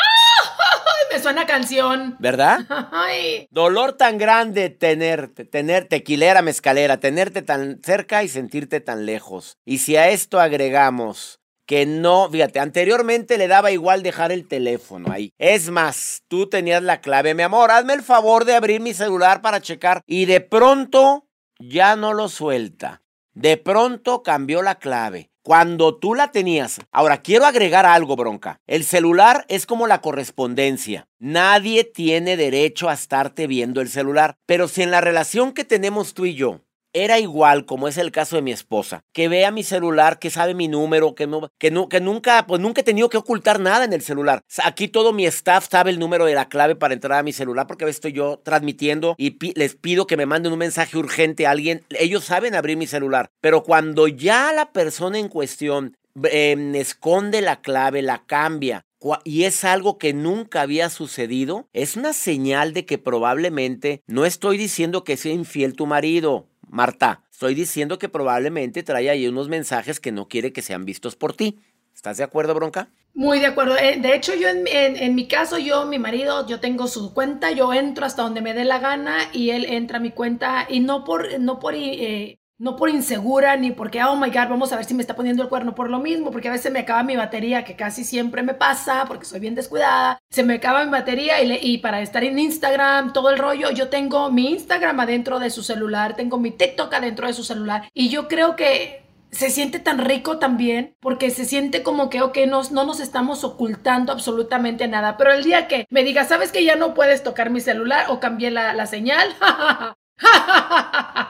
me suena canción. ¿Verdad? Dolor tan grande tenerte, tener tequilera, mezcalera, tenerte tan cerca y sentirte tan lejos. Y si a esto agregamos que no, fíjate, anteriormente le daba igual dejar el teléfono ahí. Es más, tú tenías la clave, mi amor, hazme el favor de abrir mi celular para checar y de pronto ya no lo suelta. De pronto cambió la clave. Cuando tú la tenías. Ahora, quiero agregar algo, bronca. El celular es como la correspondencia. Nadie tiene derecho a estarte viendo el celular. Pero si en la relación que tenemos tú y yo era igual, como es el caso de mi esposa, que vea mi celular, que sabe mi número, que, no, que, no, que nunca, pues nunca he tenido que ocultar nada en el celular. Aquí todo mi staff sabe el número de la clave para entrar a mi celular porque a veces estoy yo transmitiendo y les pido que me manden un mensaje urgente a alguien. Ellos saben abrir mi celular, pero cuando ya la persona en cuestión em, esconde la clave, la cambia, y es algo que nunca había sucedido, es una señal de que probablemente no estoy diciendo que sea infiel tu marido, Marta, estoy diciendo que probablemente trae ahí unos mensajes que no quiere que sean vistos por ti. ¿Estás de acuerdo, Bronca? Muy de acuerdo. Eh, de hecho, yo en, mi caso, yo, mi marido, yo tengo su cuenta, yo entro hasta donde me dé la gana y él entra a mi cuenta y no por, no por eh, no por insegura ni porque, oh my God, vamos a ver si me está poniendo el cuerno por lo mismo, porque a veces me acaba mi batería, que casi siempre me pasa, porque soy bien descuidada. Se me acaba mi batería y, y para estar en Instagram, todo el rollo, yo tengo mi Instagram adentro de su celular, tengo mi TikTok adentro de su celular. Y yo creo que se siente tan rico también, porque se siente como que, ok, nos, no nos estamos ocultando absolutamente nada. Pero el día que me diga, ¿sabes que ya no puedes tocar mi celular o cambié la, la señal?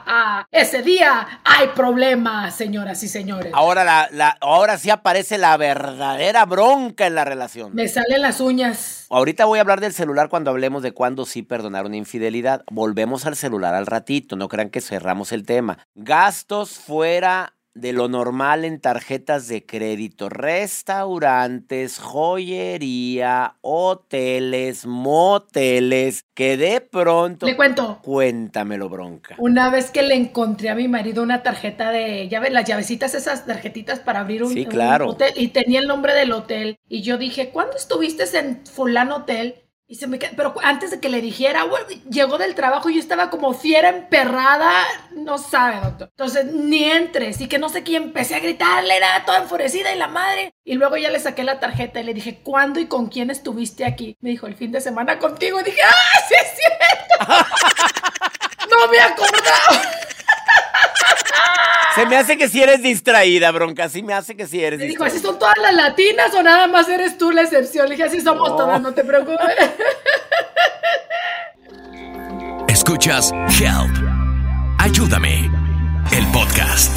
Ese día hay problemas, señoras y señores. Ahora, la, ahora sí aparece la verdadera bronca en la relación. Me salen las uñas. Ahorita voy a hablar del celular cuando hablemos de cuándo sí perdonar una infidelidad. Volvemos al celular al ratito, no crean que cerramos el tema. Gastos fuera de lo normal en tarjetas de crédito, restaurantes, joyería, hoteles, moteles, que de pronto... Le cuento. Cuéntamelo, bronca. Una vez que le encontré a mi marido una tarjeta de llave, las llavecitas, esas tarjetitas para abrir un, sí, claro. hotel, y tenía el nombre del hotel, y yo dije, ¿cuándo estuviste en fulano hotel? Y se me pero antes de que le dijera, llegó del trabajo y yo estaba como fiera emperrada, no sabe, doctor. Entonces, ni entres y que no sé quién, empecé a gritarle, era toda enfurecida y la madre. Y luego ya le saqué la tarjeta y le dije, ¿cuándo y con quién estuviste aquí? Me dijo, el fin de semana contigo. Y dije, ¡ah, sí es cierto! no me acordaba. Se me hace que si eres distraída, bronca. Sí me hace que si eres distraída. Dijo, ¿así son todas las latinas o nada más eres tú la excepción? Le dije, así somos todas, no te preocupes. Escuchas Help. Ayúdame. El podcast.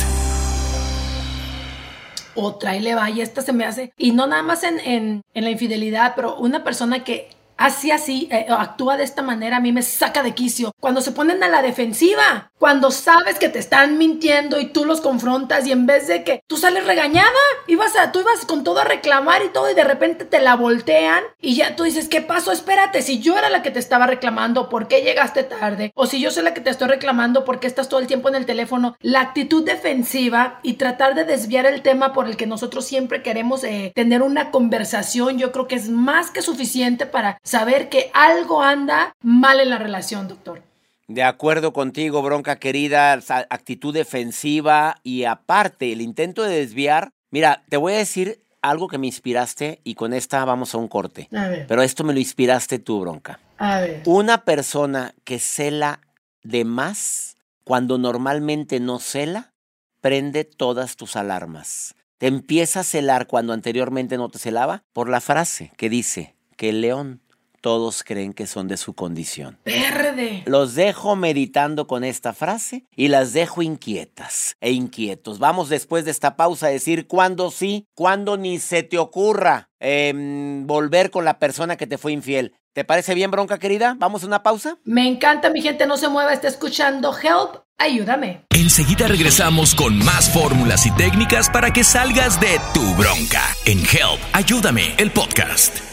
Otra y le va, y esta se me hace. Y no nada más en, en, en la infidelidad, pero una persona que así, así, eh, actúa de esta manera, a mí me saca de quicio. Cuando se ponen a la defensiva, cuando sabes que te están mintiendo y tú los confrontas y en vez de que tú sales regañada, ibas a, tú ibas con todo a reclamar y todo y de repente te la voltean y ya tú dices, ¿qué pasó? Espérate, si yo era la que te estaba reclamando, ¿por qué llegaste tarde? O si yo soy la que te estoy reclamando, ¿por qué estás todo el tiempo en el teléfono? La actitud defensiva y tratar de desviar el tema por el que nosotros siempre queremos eh, tener una conversación, yo creo que es más que suficiente para saber que algo anda mal en la relación, doctor. De acuerdo contigo, bronca querida, actitud defensiva y aparte el intento de desviar. Mira, te voy a decir algo que me inspiraste y con esta vamos a un corte. A ver. Pero esto me lo inspiraste tú, bronca. A ver. Una persona que cela de más cuando normalmente no cela, prende todas tus alarmas. Te empieza a celar cuando anteriormente no te celaba por la frase que dice que el león todos creen que son de su condición. Verde. Los dejo meditando con esta frase y las dejo inquietas e inquietos. Vamos después de esta pausa a decir cuándo sí, cuándo ni se te ocurra em, volver con la persona que te fue infiel. ¿Te parece bien, bronca querida? ¿Vamos a una pausa? Me encanta, mi gente, no se mueva, está escuchando Help. Ayúdame. Enseguida regresamos con más fórmulas y técnicas para que salgas de tu bronca en Help. Ayúdame, el podcast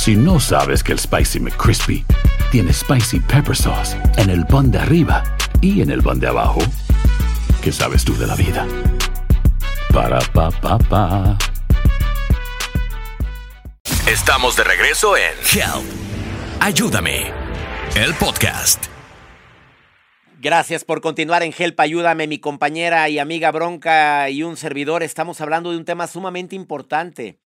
Si no sabes que el Spicy McCrispy tiene Spicy Pepper Sauce en el pan de arriba y en el pan de abajo, ¿qué sabes tú de la vida? Para, pa, pa, pa. Estamos de regreso en Help. Ayúdame. El podcast. Gracias por continuar en Help, ayúdame, mi compañera y amiga Bronca y un servidor. Estamos hablando de un tema sumamente importante.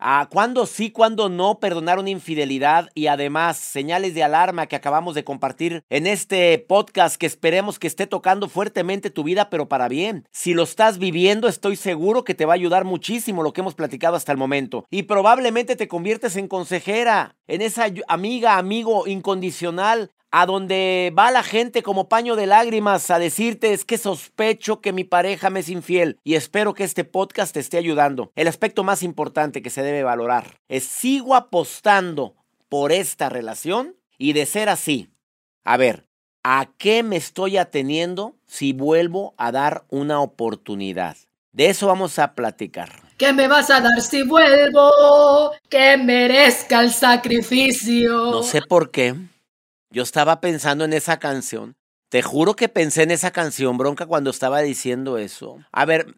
¿A cuándo sí, cuándo no perdonar una infidelidad? Y además, señales de alarma que acabamos de compartir en este podcast que esperemos que esté tocando fuertemente tu vida, pero para bien. Si lo estás viviendo, estoy seguro que te va a ayudar muchísimo lo que hemos platicado hasta el momento. Y probablemente te conviertes en consejera, en esa amiga, amigo incondicional a donde va la gente como paño de lágrimas a decirte es que sospecho que mi pareja me es infiel y espero que este podcast te esté ayudando. El aspecto más importante que se debe valorar es sigo apostando por esta relación y de ser así. A ver, ¿a qué me estoy ateniendo si vuelvo a dar una oportunidad? De eso vamos a platicar. ¿Qué me vas a dar si vuelvo? Que merezca el sacrificio. No sé por qué. Yo estaba pensando en esa canción. Te juro que pensé en esa canción, bronca, cuando estaba diciendo eso. A ver,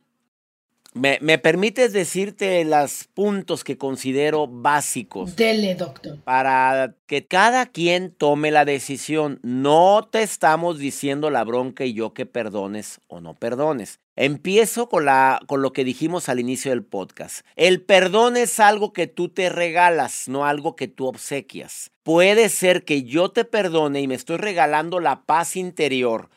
¿me, me permites decirte los puntos que considero básicos? Dele, doctor. Para que cada quien tome la decisión. No te estamos diciendo la bronca y yo que perdones o no perdones. Empiezo con, la, con lo que dijimos al inicio del podcast. El perdón es algo que tú te regalas, no algo que tú obsequias. Puede ser que yo te perdone y me estoy regalando la paz interior,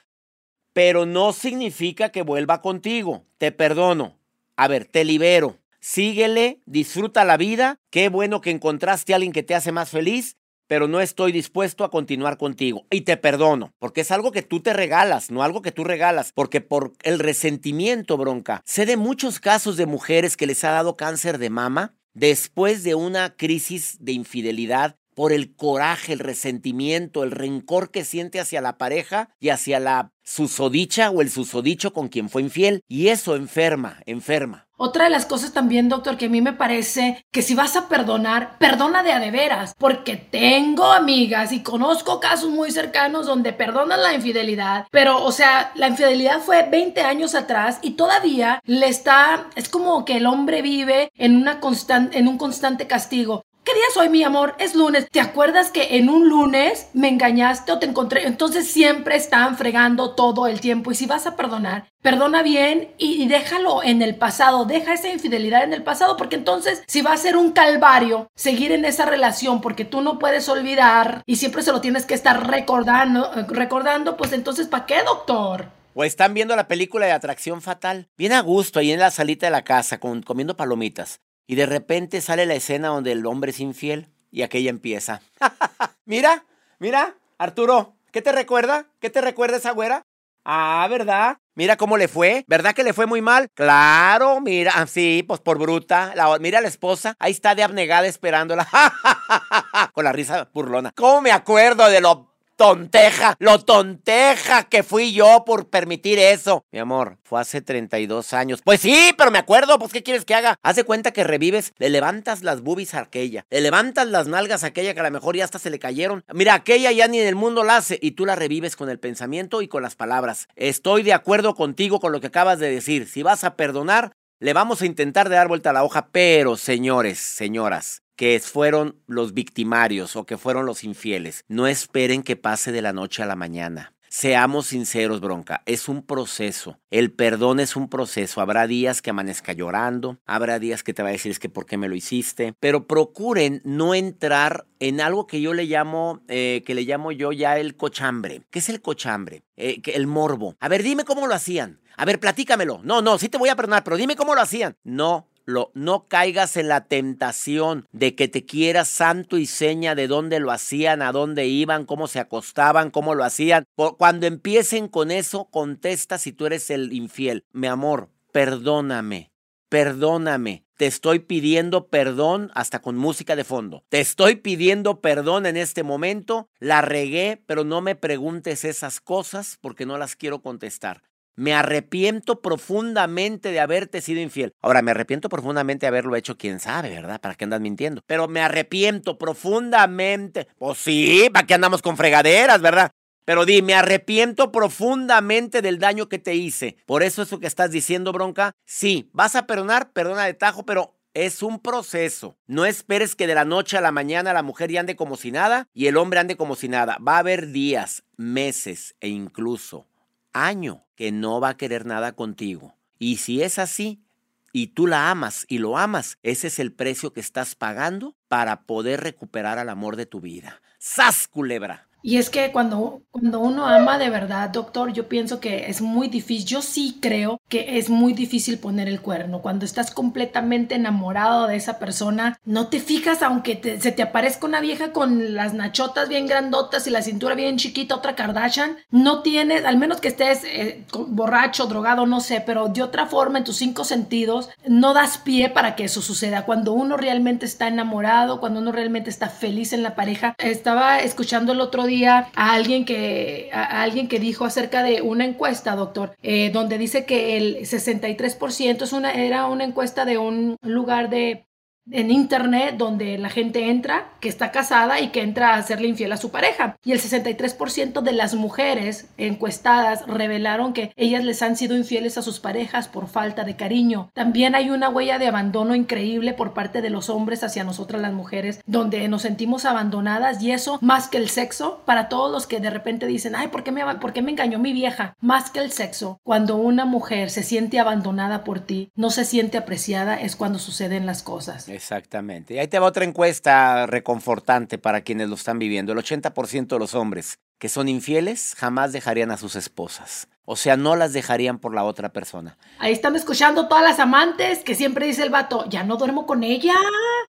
pero no significa que vuelva contigo. Te perdono. A ver, te libero. Síguele, disfruta la vida. Qué bueno que encontraste a alguien que te hace más feliz pero no estoy dispuesto a continuar contigo. Y te perdono, porque es algo que tú te regalas, no algo que tú regalas, porque por el resentimiento, bronca. Sé de muchos casos de mujeres que les ha dado cáncer de mama después de una crisis de infidelidad por el coraje, el resentimiento, el rencor que siente hacia la pareja y hacia la susodicha o el susodicho con quien fue infiel. Y eso enferma, enferma. Otra de las cosas también, doctor, que a mí me parece que si vas a perdonar, perdona de a de veras, porque tengo amigas y conozco casos muy cercanos donde perdonan la infidelidad, pero o sea, la infidelidad fue 20 años atrás y todavía le está, es como que el hombre vive en una constante, en un constante castigo. ¿Qué día es hoy, mi amor? Es lunes. ¿Te acuerdas que en un lunes me engañaste o te encontré? Entonces siempre están fregando todo el tiempo. Y si vas a perdonar, perdona bien y, déjalo en el pasado. Deja esa infidelidad en el pasado. Porque entonces, si va a ser un calvario seguir en esa relación porque tú no puedes olvidar y siempre se lo tienes que estar recordando, recordando, pues entonces, ¿para qué, doctor? O están viendo la película de Atracción Fatal. Bien a gusto ahí en la salita de la casa comiendo palomitas. Y de repente sale la escena donde el hombre es infiel y aquella empieza. mira, mira, Arturo, ¿qué te recuerda? ¿Qué te recuerda esa güera? Ah, ¿verdad? Mira cómo le fue. ¿Verdad que le fue muy mal? Claro, mira, ah, sí, pues por bruta. La, mira a la esposa, ahí está de abnegada esperándola. Con la risa burlona. ¿Cómo me acuerdo de lo tonteja, lo tonteja que fui yo por permitir eso. Mi amor, fue hace 32 años. Pues sí, pero me acuerdo, pues ¿qué quieres que haga? Hace cuenta que revives, le levantas las boobies a aquella, le levantas las nalgas a aquella que a lo mejor ya hasta se le cayeron. Mira, aquella ya ni en el mundo la hace y tú la revives con el pensamiento y con las palabras. Estoy de acuerdo contigo con lo que acabas de decir. Si vas a perdonar, le vamos a intentar de dar vuelta a la hoja, pero señores, señoras, que fueron los victimarios o que fueron los infieles. No esperen que pase de la noche a la mañana. Seamos sinceros, bronca, es un proceso. El perdón es un proceso. Habrá días que amanezca llorando, habrá días que te va a decir es que por qué me lo hiciste, pero procuren no entrar en algo que yo le llamo, eh, que le llamo yo ya el cochambre. ¿Qué es el cochambre? Eh, el morbo. A ver, dime cómo lo hacían. A ver, platícamelo. No, no, sí te voy a perdonar, pero dime cómo lo hacían. No no caigas en la tentación de que te quieras santo y seña de dónde lo hacían, a dónde iban, cómo se acostaban, cómo lo hacían. Cuando empiecen con eso, contesta si tú eres el infiel. Mi amor, perdóname, perdóname. Te estoy pidiendo perdón hasta con música de fondo. Te estoy pidiendo perdón en este momento. La regué, pero no me preguntes esas cosas porque no las quiero contestar. Me arrepiento profundamente de haberte sido infiel. Ahora, me arrepiento profundamente de haberlo hecho, quién sabe, ¿verdad? ¿Para qué andas mintiendo? Pero me arrepiento profundamente. Pues sí, ¿para qué andamos con fregaderas, verdad? Pero di, me arrepiento profundamente del daño que te hice. Por eso eso que estás diciendo, bronca, sí, vas a perdonar, perdona de tajo, pero es un proceso. No esperes que de la noche a la mañana la mujer ya ande como si nada y el hombre ande como si nada. Va a haber días, meses e incluso año que no va a querer nada contigo. Y si es así, y tú la amas y lo amas, ese es el precio que estás pagando para poder recuperar al amor de tu vida. ¡Sas, culebra! Y es que cuando, cuando uno ama de verdad, doctor, yo pienso que es muy difícil, yo sí creo que es muy difícil poner el cuerno. Cuando estás completamente enamorado de esa persona, no te fijas, aunque se te aparezca una vieja con las nachotas bien grandotas y la cintura bien chiquita, otra Kardashian, no tienes, al menos que estés eh, borracho, drogado, no sé, pero de otra forma en tus cinco sentidos, no das pie para que eso suceda. Cuando uno realmente está enamorado, cuando uno realmente está feliz en la pareja, estaba escuchando el otro día a alguien que, a alguien que dijo acerca de una encuesta, doctor, eh, donde dice que el 63% es una, era una encuesta de un lugar de en internet donde la gente entra que está casada y que entra a hacerle infiel a su pareja. Y el 63% de las mujeres encuestadas revelaron que ellas les han sido infieles a sus parejas por falta de cariño. También hay una huella de abandono increíble por parte de los hombres hacia nosotras las mujeres, donde nos sentimos abandonadas y eso más que el sexo, para todos los que de repente dicen, ay, ¿por qué me, por me engañó mi vieja? Más que el sexo, cuando una mujer se siente abandonada por ti, no se siente apreciada, es cuando suceden las cosas. Exactamente. Y ahí te va otra encuesta reconfortante para quienes lo están viviendo. El 80% de los hombres que son infieles jamás dejarían a sus esposas. O sea, no las dejarían por la otra persona. Ahí están escuchando todas las amantes que siempre dice el vato, ya no duermo con ella,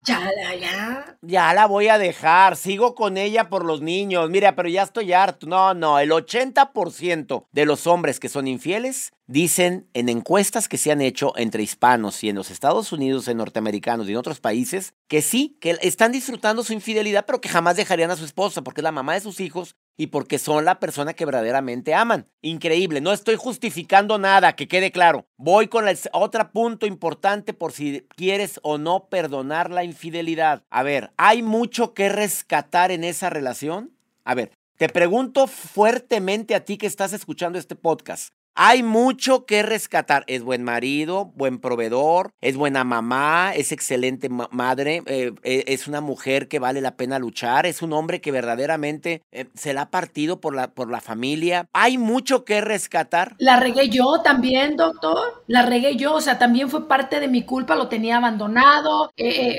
ya, ya. Ya la voy a dejar, sigo con ella por los niños. Mira, pero ya estoy harto. No, no, el 80% de los hombres que son infieles dicen en encuestas que se han hecho entre hispanos y en los Estados Unidos, en norteamericanos y en otros países, que sí, que están disfrutando su infidelidad, pero que jamás dejarían a su esposa porque es la mamá de sus hijos y porque son la persona que verdaderamente aman. Increíble, no estoy justificando nada, que quede claro. Voy con el otro punto importante por si quieres o no perdonar la infidelidad. A ver, ¿hay mucho que rescatar en esa relación? A ver, te pregunto fuertemente a ti que estás escuchando este podcast. Hay mucho que rescatar. Es buen marido, buen proveedor, es buena mamá, es excelente madre, eh, eh, es una mujer que vale la pena luchar, es un hombre que verdaderamente eh, se la ha partido por la, por la familia. Hay mucho que rescatar. La regué yo también, doctor. La regué yo, o sea, también fue parte de mi culpa, lo tenía abandonado,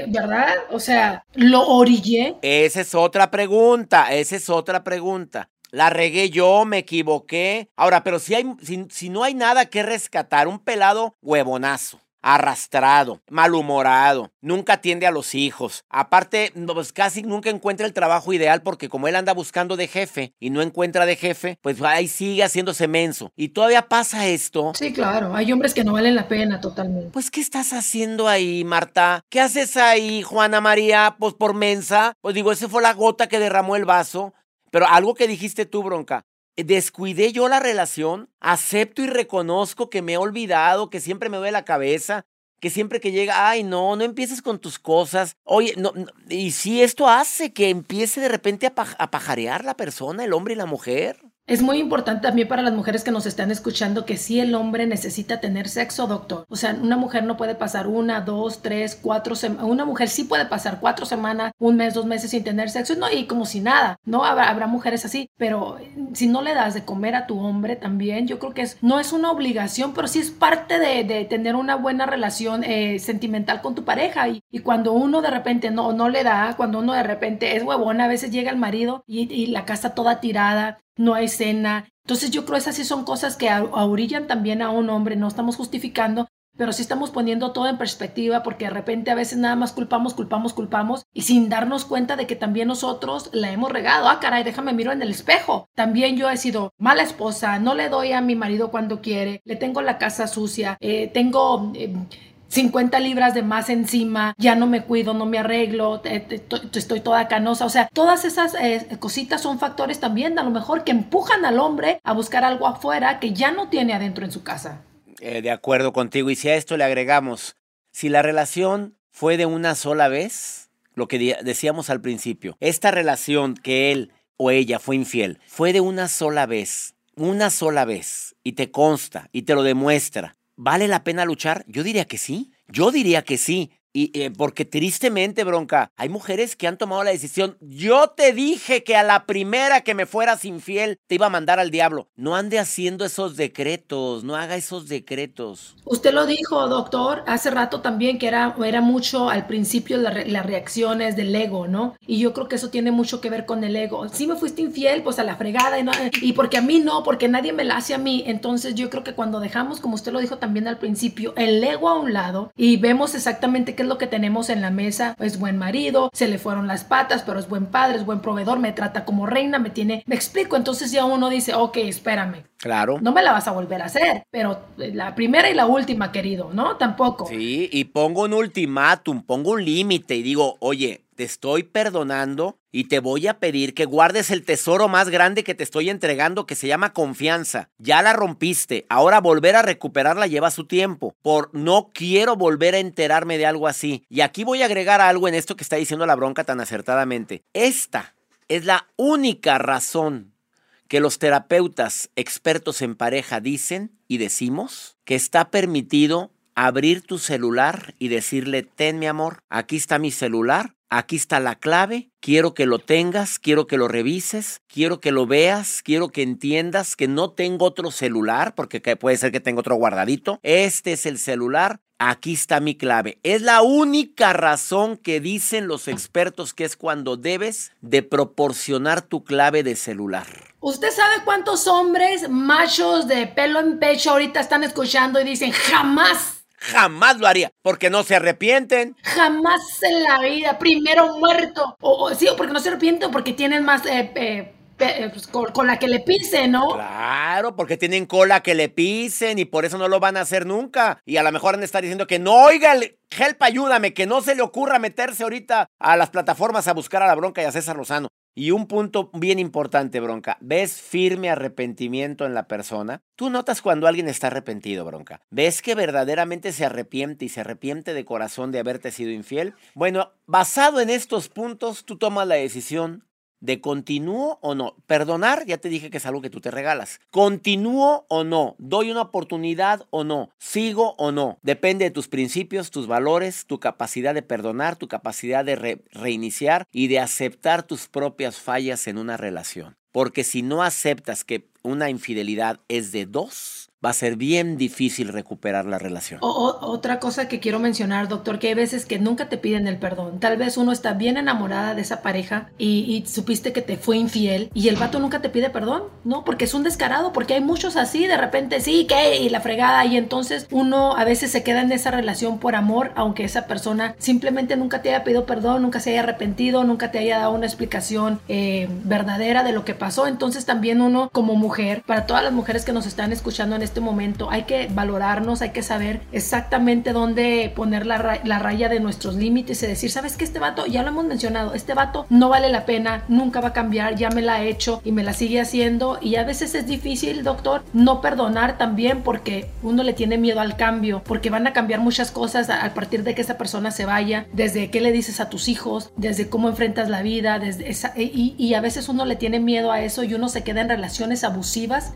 ¿verdad? O sea, lo orillé. Esa es otra pregunta, esa es otra pregunta. La regué yo, me equivoqué. Ahora, pero si, hay, si, no hay nada que rescatar, un pelado huevonazo arrastrado, malhumorado, nunca atiende a los hijos. Aparte, pues casi nunca encuentra el trabajo ideal porque como él anda buscando de jefe y no encuentra de jefe, pues ahí sigue haciéndose menso. Y todavía pasa esto. Sí, claro, hay hombres que no valen la pena totalmente. Pues, ¿qué estás haciendo ahí, Marta? ¿Qué haces ahí, Juana María? Pues por mensa. Pues digo, esa fue la gota que derramó el vaso. Pero algo que dijiste tú, bronca, descuidé yo la relación, acepto y reconozco que me he olvidado, que siempre me duele la cabeza, que siempre que llega, ay, no, no empieces con tus cosas. Oye, no, y si esto hace que empiece de repente a, a pajarear la persona, el hombre y la mujer. Es muy importante también para las mujeres que nos están escuchando que si el hombre necesita tener sexo, doctor. O sea, una mujer no puede pasar una, dos, tres, cuatro semanas. Una mujer sí puede pasar cuatro semanas, un mes, dos meses sin tener sexo, no, y como si nada, ¿no? Habrá, mujeres así, pero si no le das de comer a tu hombre también, yo creo que es, no es una obligación, pero sí es parte de, tener una buena relación eh, sentimental con tu pareja. Y, y, cuando uno de repente no, no le da, cuando uno de repente es huevona, a veces llega el marido y, y la casa toda tirada, no hay cena. Entonces yo creo que esas sí son cosas que orillan también a un hombre, no estamos justificando, pero sí estamos poniendo todo en perspectiva porque de repente a veces nada más culpamos, culpamos, culpamos y sin darnos cuenta de que también nosotros la hemos regado. Ah, caray, déjame miro en el espejo. También yo he sido mala esposa, no le doy a mi marido cuando quiere, le tengo la casa sucia, eh, tengo... Eh, 50 libras de más encima, ya no me cuido, no me arreglo, estoy toda canosa. O sea, todas esas eh, cositas son factores también a lo mejor que empujan al hombre a buscar algo afuera que ya no tiene adentro en su casa. Eh, de acuerdo contigo. Y si a esto le agregamos, si la relación fue de una sola vez, lo que decíamos al principio, esta relación que él o ella fue infiel, fue de una sola vez, una sola vez, y te consta y te lo demuestra, ¿Vale la pena luchar? Yo diría que sí. Yo diría que sí. Y eh, porque tristemente, bronca, hay mujeres que han tomado la decisión. Yo te dije que a la primera que me fueras infiel te iba a mandar al diablo. No ande haciendo esos decretos, no haga esos decretos. Usted lo dijo, doctor, hace rato también que era, era mucho al principio las reacciones del ego, ¿no? Y yo creo que eso tiene mucho que ver con el ego. Si me fuiste infiel, pues a la fregada. Y, y porque a mí no, porque nadie me la hace a mí. Entonces yo creo que cuando dejamos, como usted lo dijo también al principio, el ego a un lado y vemos exactamente qué lo que tenemos en la mesa, es buen marido, se le fueron las patas, pero es buen padre, es buen proveedor, me trata como reina, me tiene, me explico, entonces ya uno dice, ok, espérame. Claro. No me la vas a volver a hacer, pero la primera y la última, querido, ¿no? Tampoco. Sí, y pongo un ultimátum, pongo un límite y digo, oye, te estoy perdonando y te voy a pedir que guardes el tesoro más grande que te estoy entregando que se llama confianza. Ya la rompiste, ahora volver a recuperarla lleva su tiempo. Por no quiero volver a enterarme de algo así. Y aquí voy a agregar algo en esto que está diciendo la bronca tan acertadamente. Esta es la única razón que los terapeutas expertos en pareja dicen y decimos que está permitido abrir tu celular y decirle, ten mi amor, aquí está mi celular, Aquí está la clave, quiero que lo tengas, quiero que lo revises, quiero que lo veas, quiero que entiendas que no tengo otro celular, porque puede ser que tenga otro guardadito. Este es el celular, aquí está mi clave. Es la única razón que dicen los expertos que es cuando debes de proporcionar tu clave de celular. ¿Usted sabe cuántos hombres machos de pelo en pecho ahorita están escuchando y dicen jamás jamás lo haría, porque no se arrepienten. Jamás en la vida, primero muerto. O, sí, o porque no se arrepienten, porque tienen más... Eh, eh, eh pues, con, la que le pisen, ¿no? Claro, porque tienen cola que le pisen y por eso no lo van a hacer nunca. Y a lo mejor han de estar diciendo que no, oiga, help, ayúdame, que no se le ocurra meterse ahorita a las plataformas a buscar a la bronca y a César Lozano. Y un punto bien importante, bronca. ¿Ves firme arrepentimiento en la persona? Tú notas cuando alguien está arrepentido, bronca. ¿Ves que verdaderamente se arrepiente y se arrepiente de corazón de haberte sido infiel? Bueno, basado en estos puntos, tú tomas la decisión de continúo o no. Perdonar, ya te dije que es algo que tú te regalas. Continúo o no. Doy una oportunidad o no. Sigo o no. Depende de tus principios, tus valores, tu capacidad de perdonar, tu capacidad de reiniciar y de aceptar tus propias fallas en una relación. Porque si no aceptas que una infidelidad es de dos, va a ser bien difícil recuperar la relación. otra cosa que quiero mencionar, doctor, que hay veces que nunca te piden el perdón. Tal vez uno está bien enamorada de esa pareja y, supiste que te fue infiel y el vato nunca te pide perdón, ¿no? Porque es un descarado, porque hay muchos así, de repente sí, que y la fregada y entonces uno a veces se queda en esa relación por amor, aunque esa persona simplemente nunca te haya pedido perdón, nunca se haya arrepentido, nunca te haya dado una explicación eh, verdadera de lo que pasó. Entonces también uno como mujer, para todas las mujeres que nos están escuchando en este momento. Hay que valorarnos, hay que saber exactamente dónde poner la, raya de nuestros límites y decir, ¿sabes qué? Este vato, ya lo hemos mencionado, este vato no vale la pena, nunca va a cambiar, ya me la he hecho y me la sigue haciendo. Y a veces es difícil, doctor, no perdonar también porque uno le tiene miedo al cambio, porque van a cambiar muchas cosas a, partir de que esa persona se vaya, desde qué le dices a tus hijos, desde cómo enfrentas la vida, desde y a veces uno le tiene miedo a eso y uno se queda en relaciones abusivas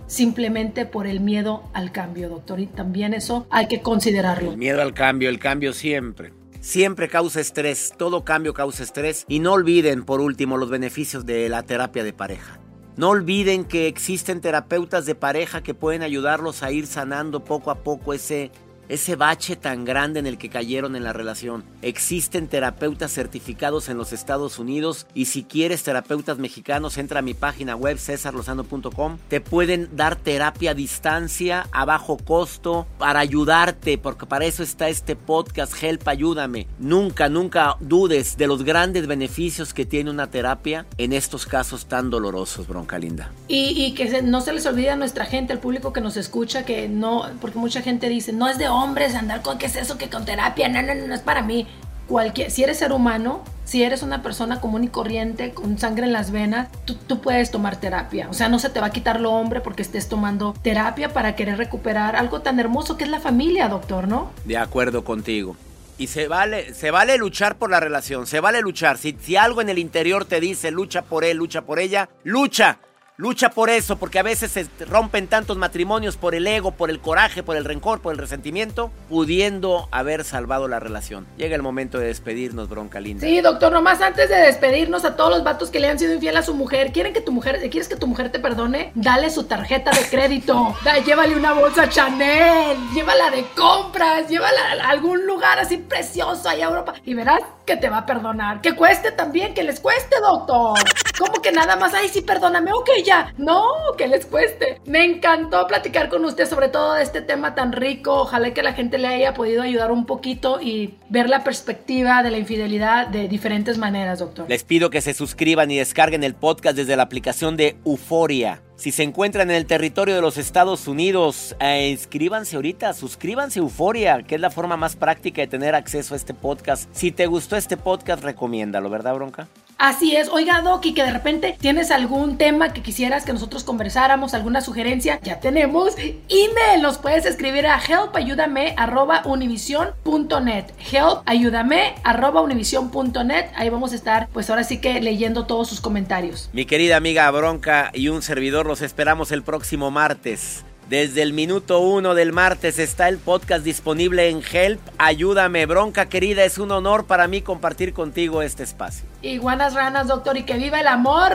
simplemente por el miedo al cambio, doctor, y también eso hay que considerarlo. El miedo al cambio, el cambio siempre. Siempre causa estrés, todo cambio causa estrés. Y no olviden, por último, los beneficios de la terapia de pareja. No olviden que existen terapeutas de pareja que pueden ayudarlos a ir sanando poco a poco ese ese bache tan grande en el que cayeron en la relación. Existen terapeutas certificados en los Estados Unidos y si quieres terapeutas mexicanos, entra a mi página web cesarlosano.com. Te pueden dar terapia a distancia, a bajo costo, para ayudarte, porque para eso está este podcast, Help Ayúdame. Nunca, nunca dudes de los grandes beneficios que tiene una terapia en estos casos tan dolorosos, bronca linda. Y, que no se les olvide a nuestra gente, al público que nos escucha, que no, porque mucha gente dice, no es de hombres andar con qué es eso que con terapia, no, no, no, es para mí. Cualquier, si eres ser humano, si eres una persona común y corriente, con sangre en las venas, tú, puedes tomar terapia. O sea, no se te va a quitar lo hombre porque estés tomando terapia para querer recuperar algo tan hermoso que es la familia, doctor, ¿no? De acuerdo contigo. Y se vale, se vale luchar por la relación, se vale luchar. Si algo en el interior te dice lucha por él, lucha por ella, lucha. Lucha por eso, porque a veces se rompen tantos matrimonios por el ego, por el coraje, por el rencor, por el resentimiento, pudiendo haber salvado la relación. Llega el momento de despedirnos, bronca linda. Sí, doctor, nomás antes de despedirnos a todos los vatos que le han sido infiel a su mujer, ¿quieren que tu mujer, quieres que tu mujer te perdone? Dale su tarjeta de crédito, llévale una bolsa Chanel, llévala de compras, llévala a algún lugar así precioso allá a Europa y verás que te va a perdonar. Que cueste también, que les cueste, doctor. ¿Cómo que nada más? Ay, sí, perdóname, ok, ya no, que les cueste. Me encantó platicar con usted sobre todo de este tema tan rico. Ojalá que la gente le haya podido ayudar un poquito y ver la perspectiva de la infidelidad de diferentes maneras, doctor. Les pido que se suscriban y descarguen el podcast desde la aplicación de Euforia. Si se encuentran en el territorio de los Estados Unidos, eh, inscríbanse ahorita, suscríbanse a Euforia, que es la forma más práctica de tener acceso a este podcast. Si te gustó este podcast, recomiéndalo, ¿verdad, Bronca? Así es. Oiga, Doc, y que de repente tienes algún tema que quisieras que nosotros conversáramos, alguna sugerencia, ya tenemos email. Nos puedes escribir a helpayúdame.univision.net. Helpayúdame.univision.net. Ahí vamos a estar, pues ahora sí que leyendo todos sus comentarios. Mi querida amiga Bronca y un servidor, los esperamos el próximo martes. Desde el minuto uno del martes está el podcast disponible en Help. Ayúdame, bronca querida, es un honor para mí compartir contigo este espacio. Iguanas ranas, doctor, y que viva el amor.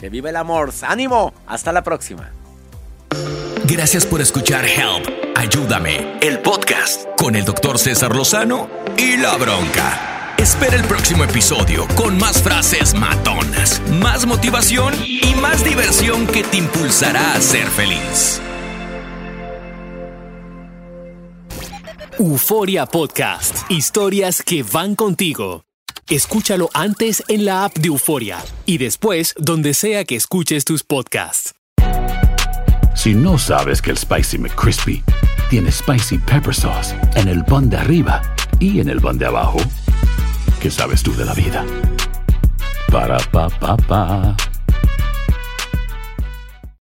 Que viva el amor. Ánimo, hasta la próxima. Gracias por escuchar Help. Ayúdame, el podcast con el doctor César Lozano y la bronca. Espera el próximo episodio con más frases matonas, más motivación y más diversión que te impulsará a ser feliz. Euforia Podcast. Historias que van contigo. Escúchalo antes en la app de Euforia y después donde sea que escuches tus podcasts. Si no sabes que el Spicy McCrispy tiene Spicy Pepper Sauce en el pan de arriba y en el pan de abajo, ¿qué sabes tú de la vida? Para, pa, pa, pa.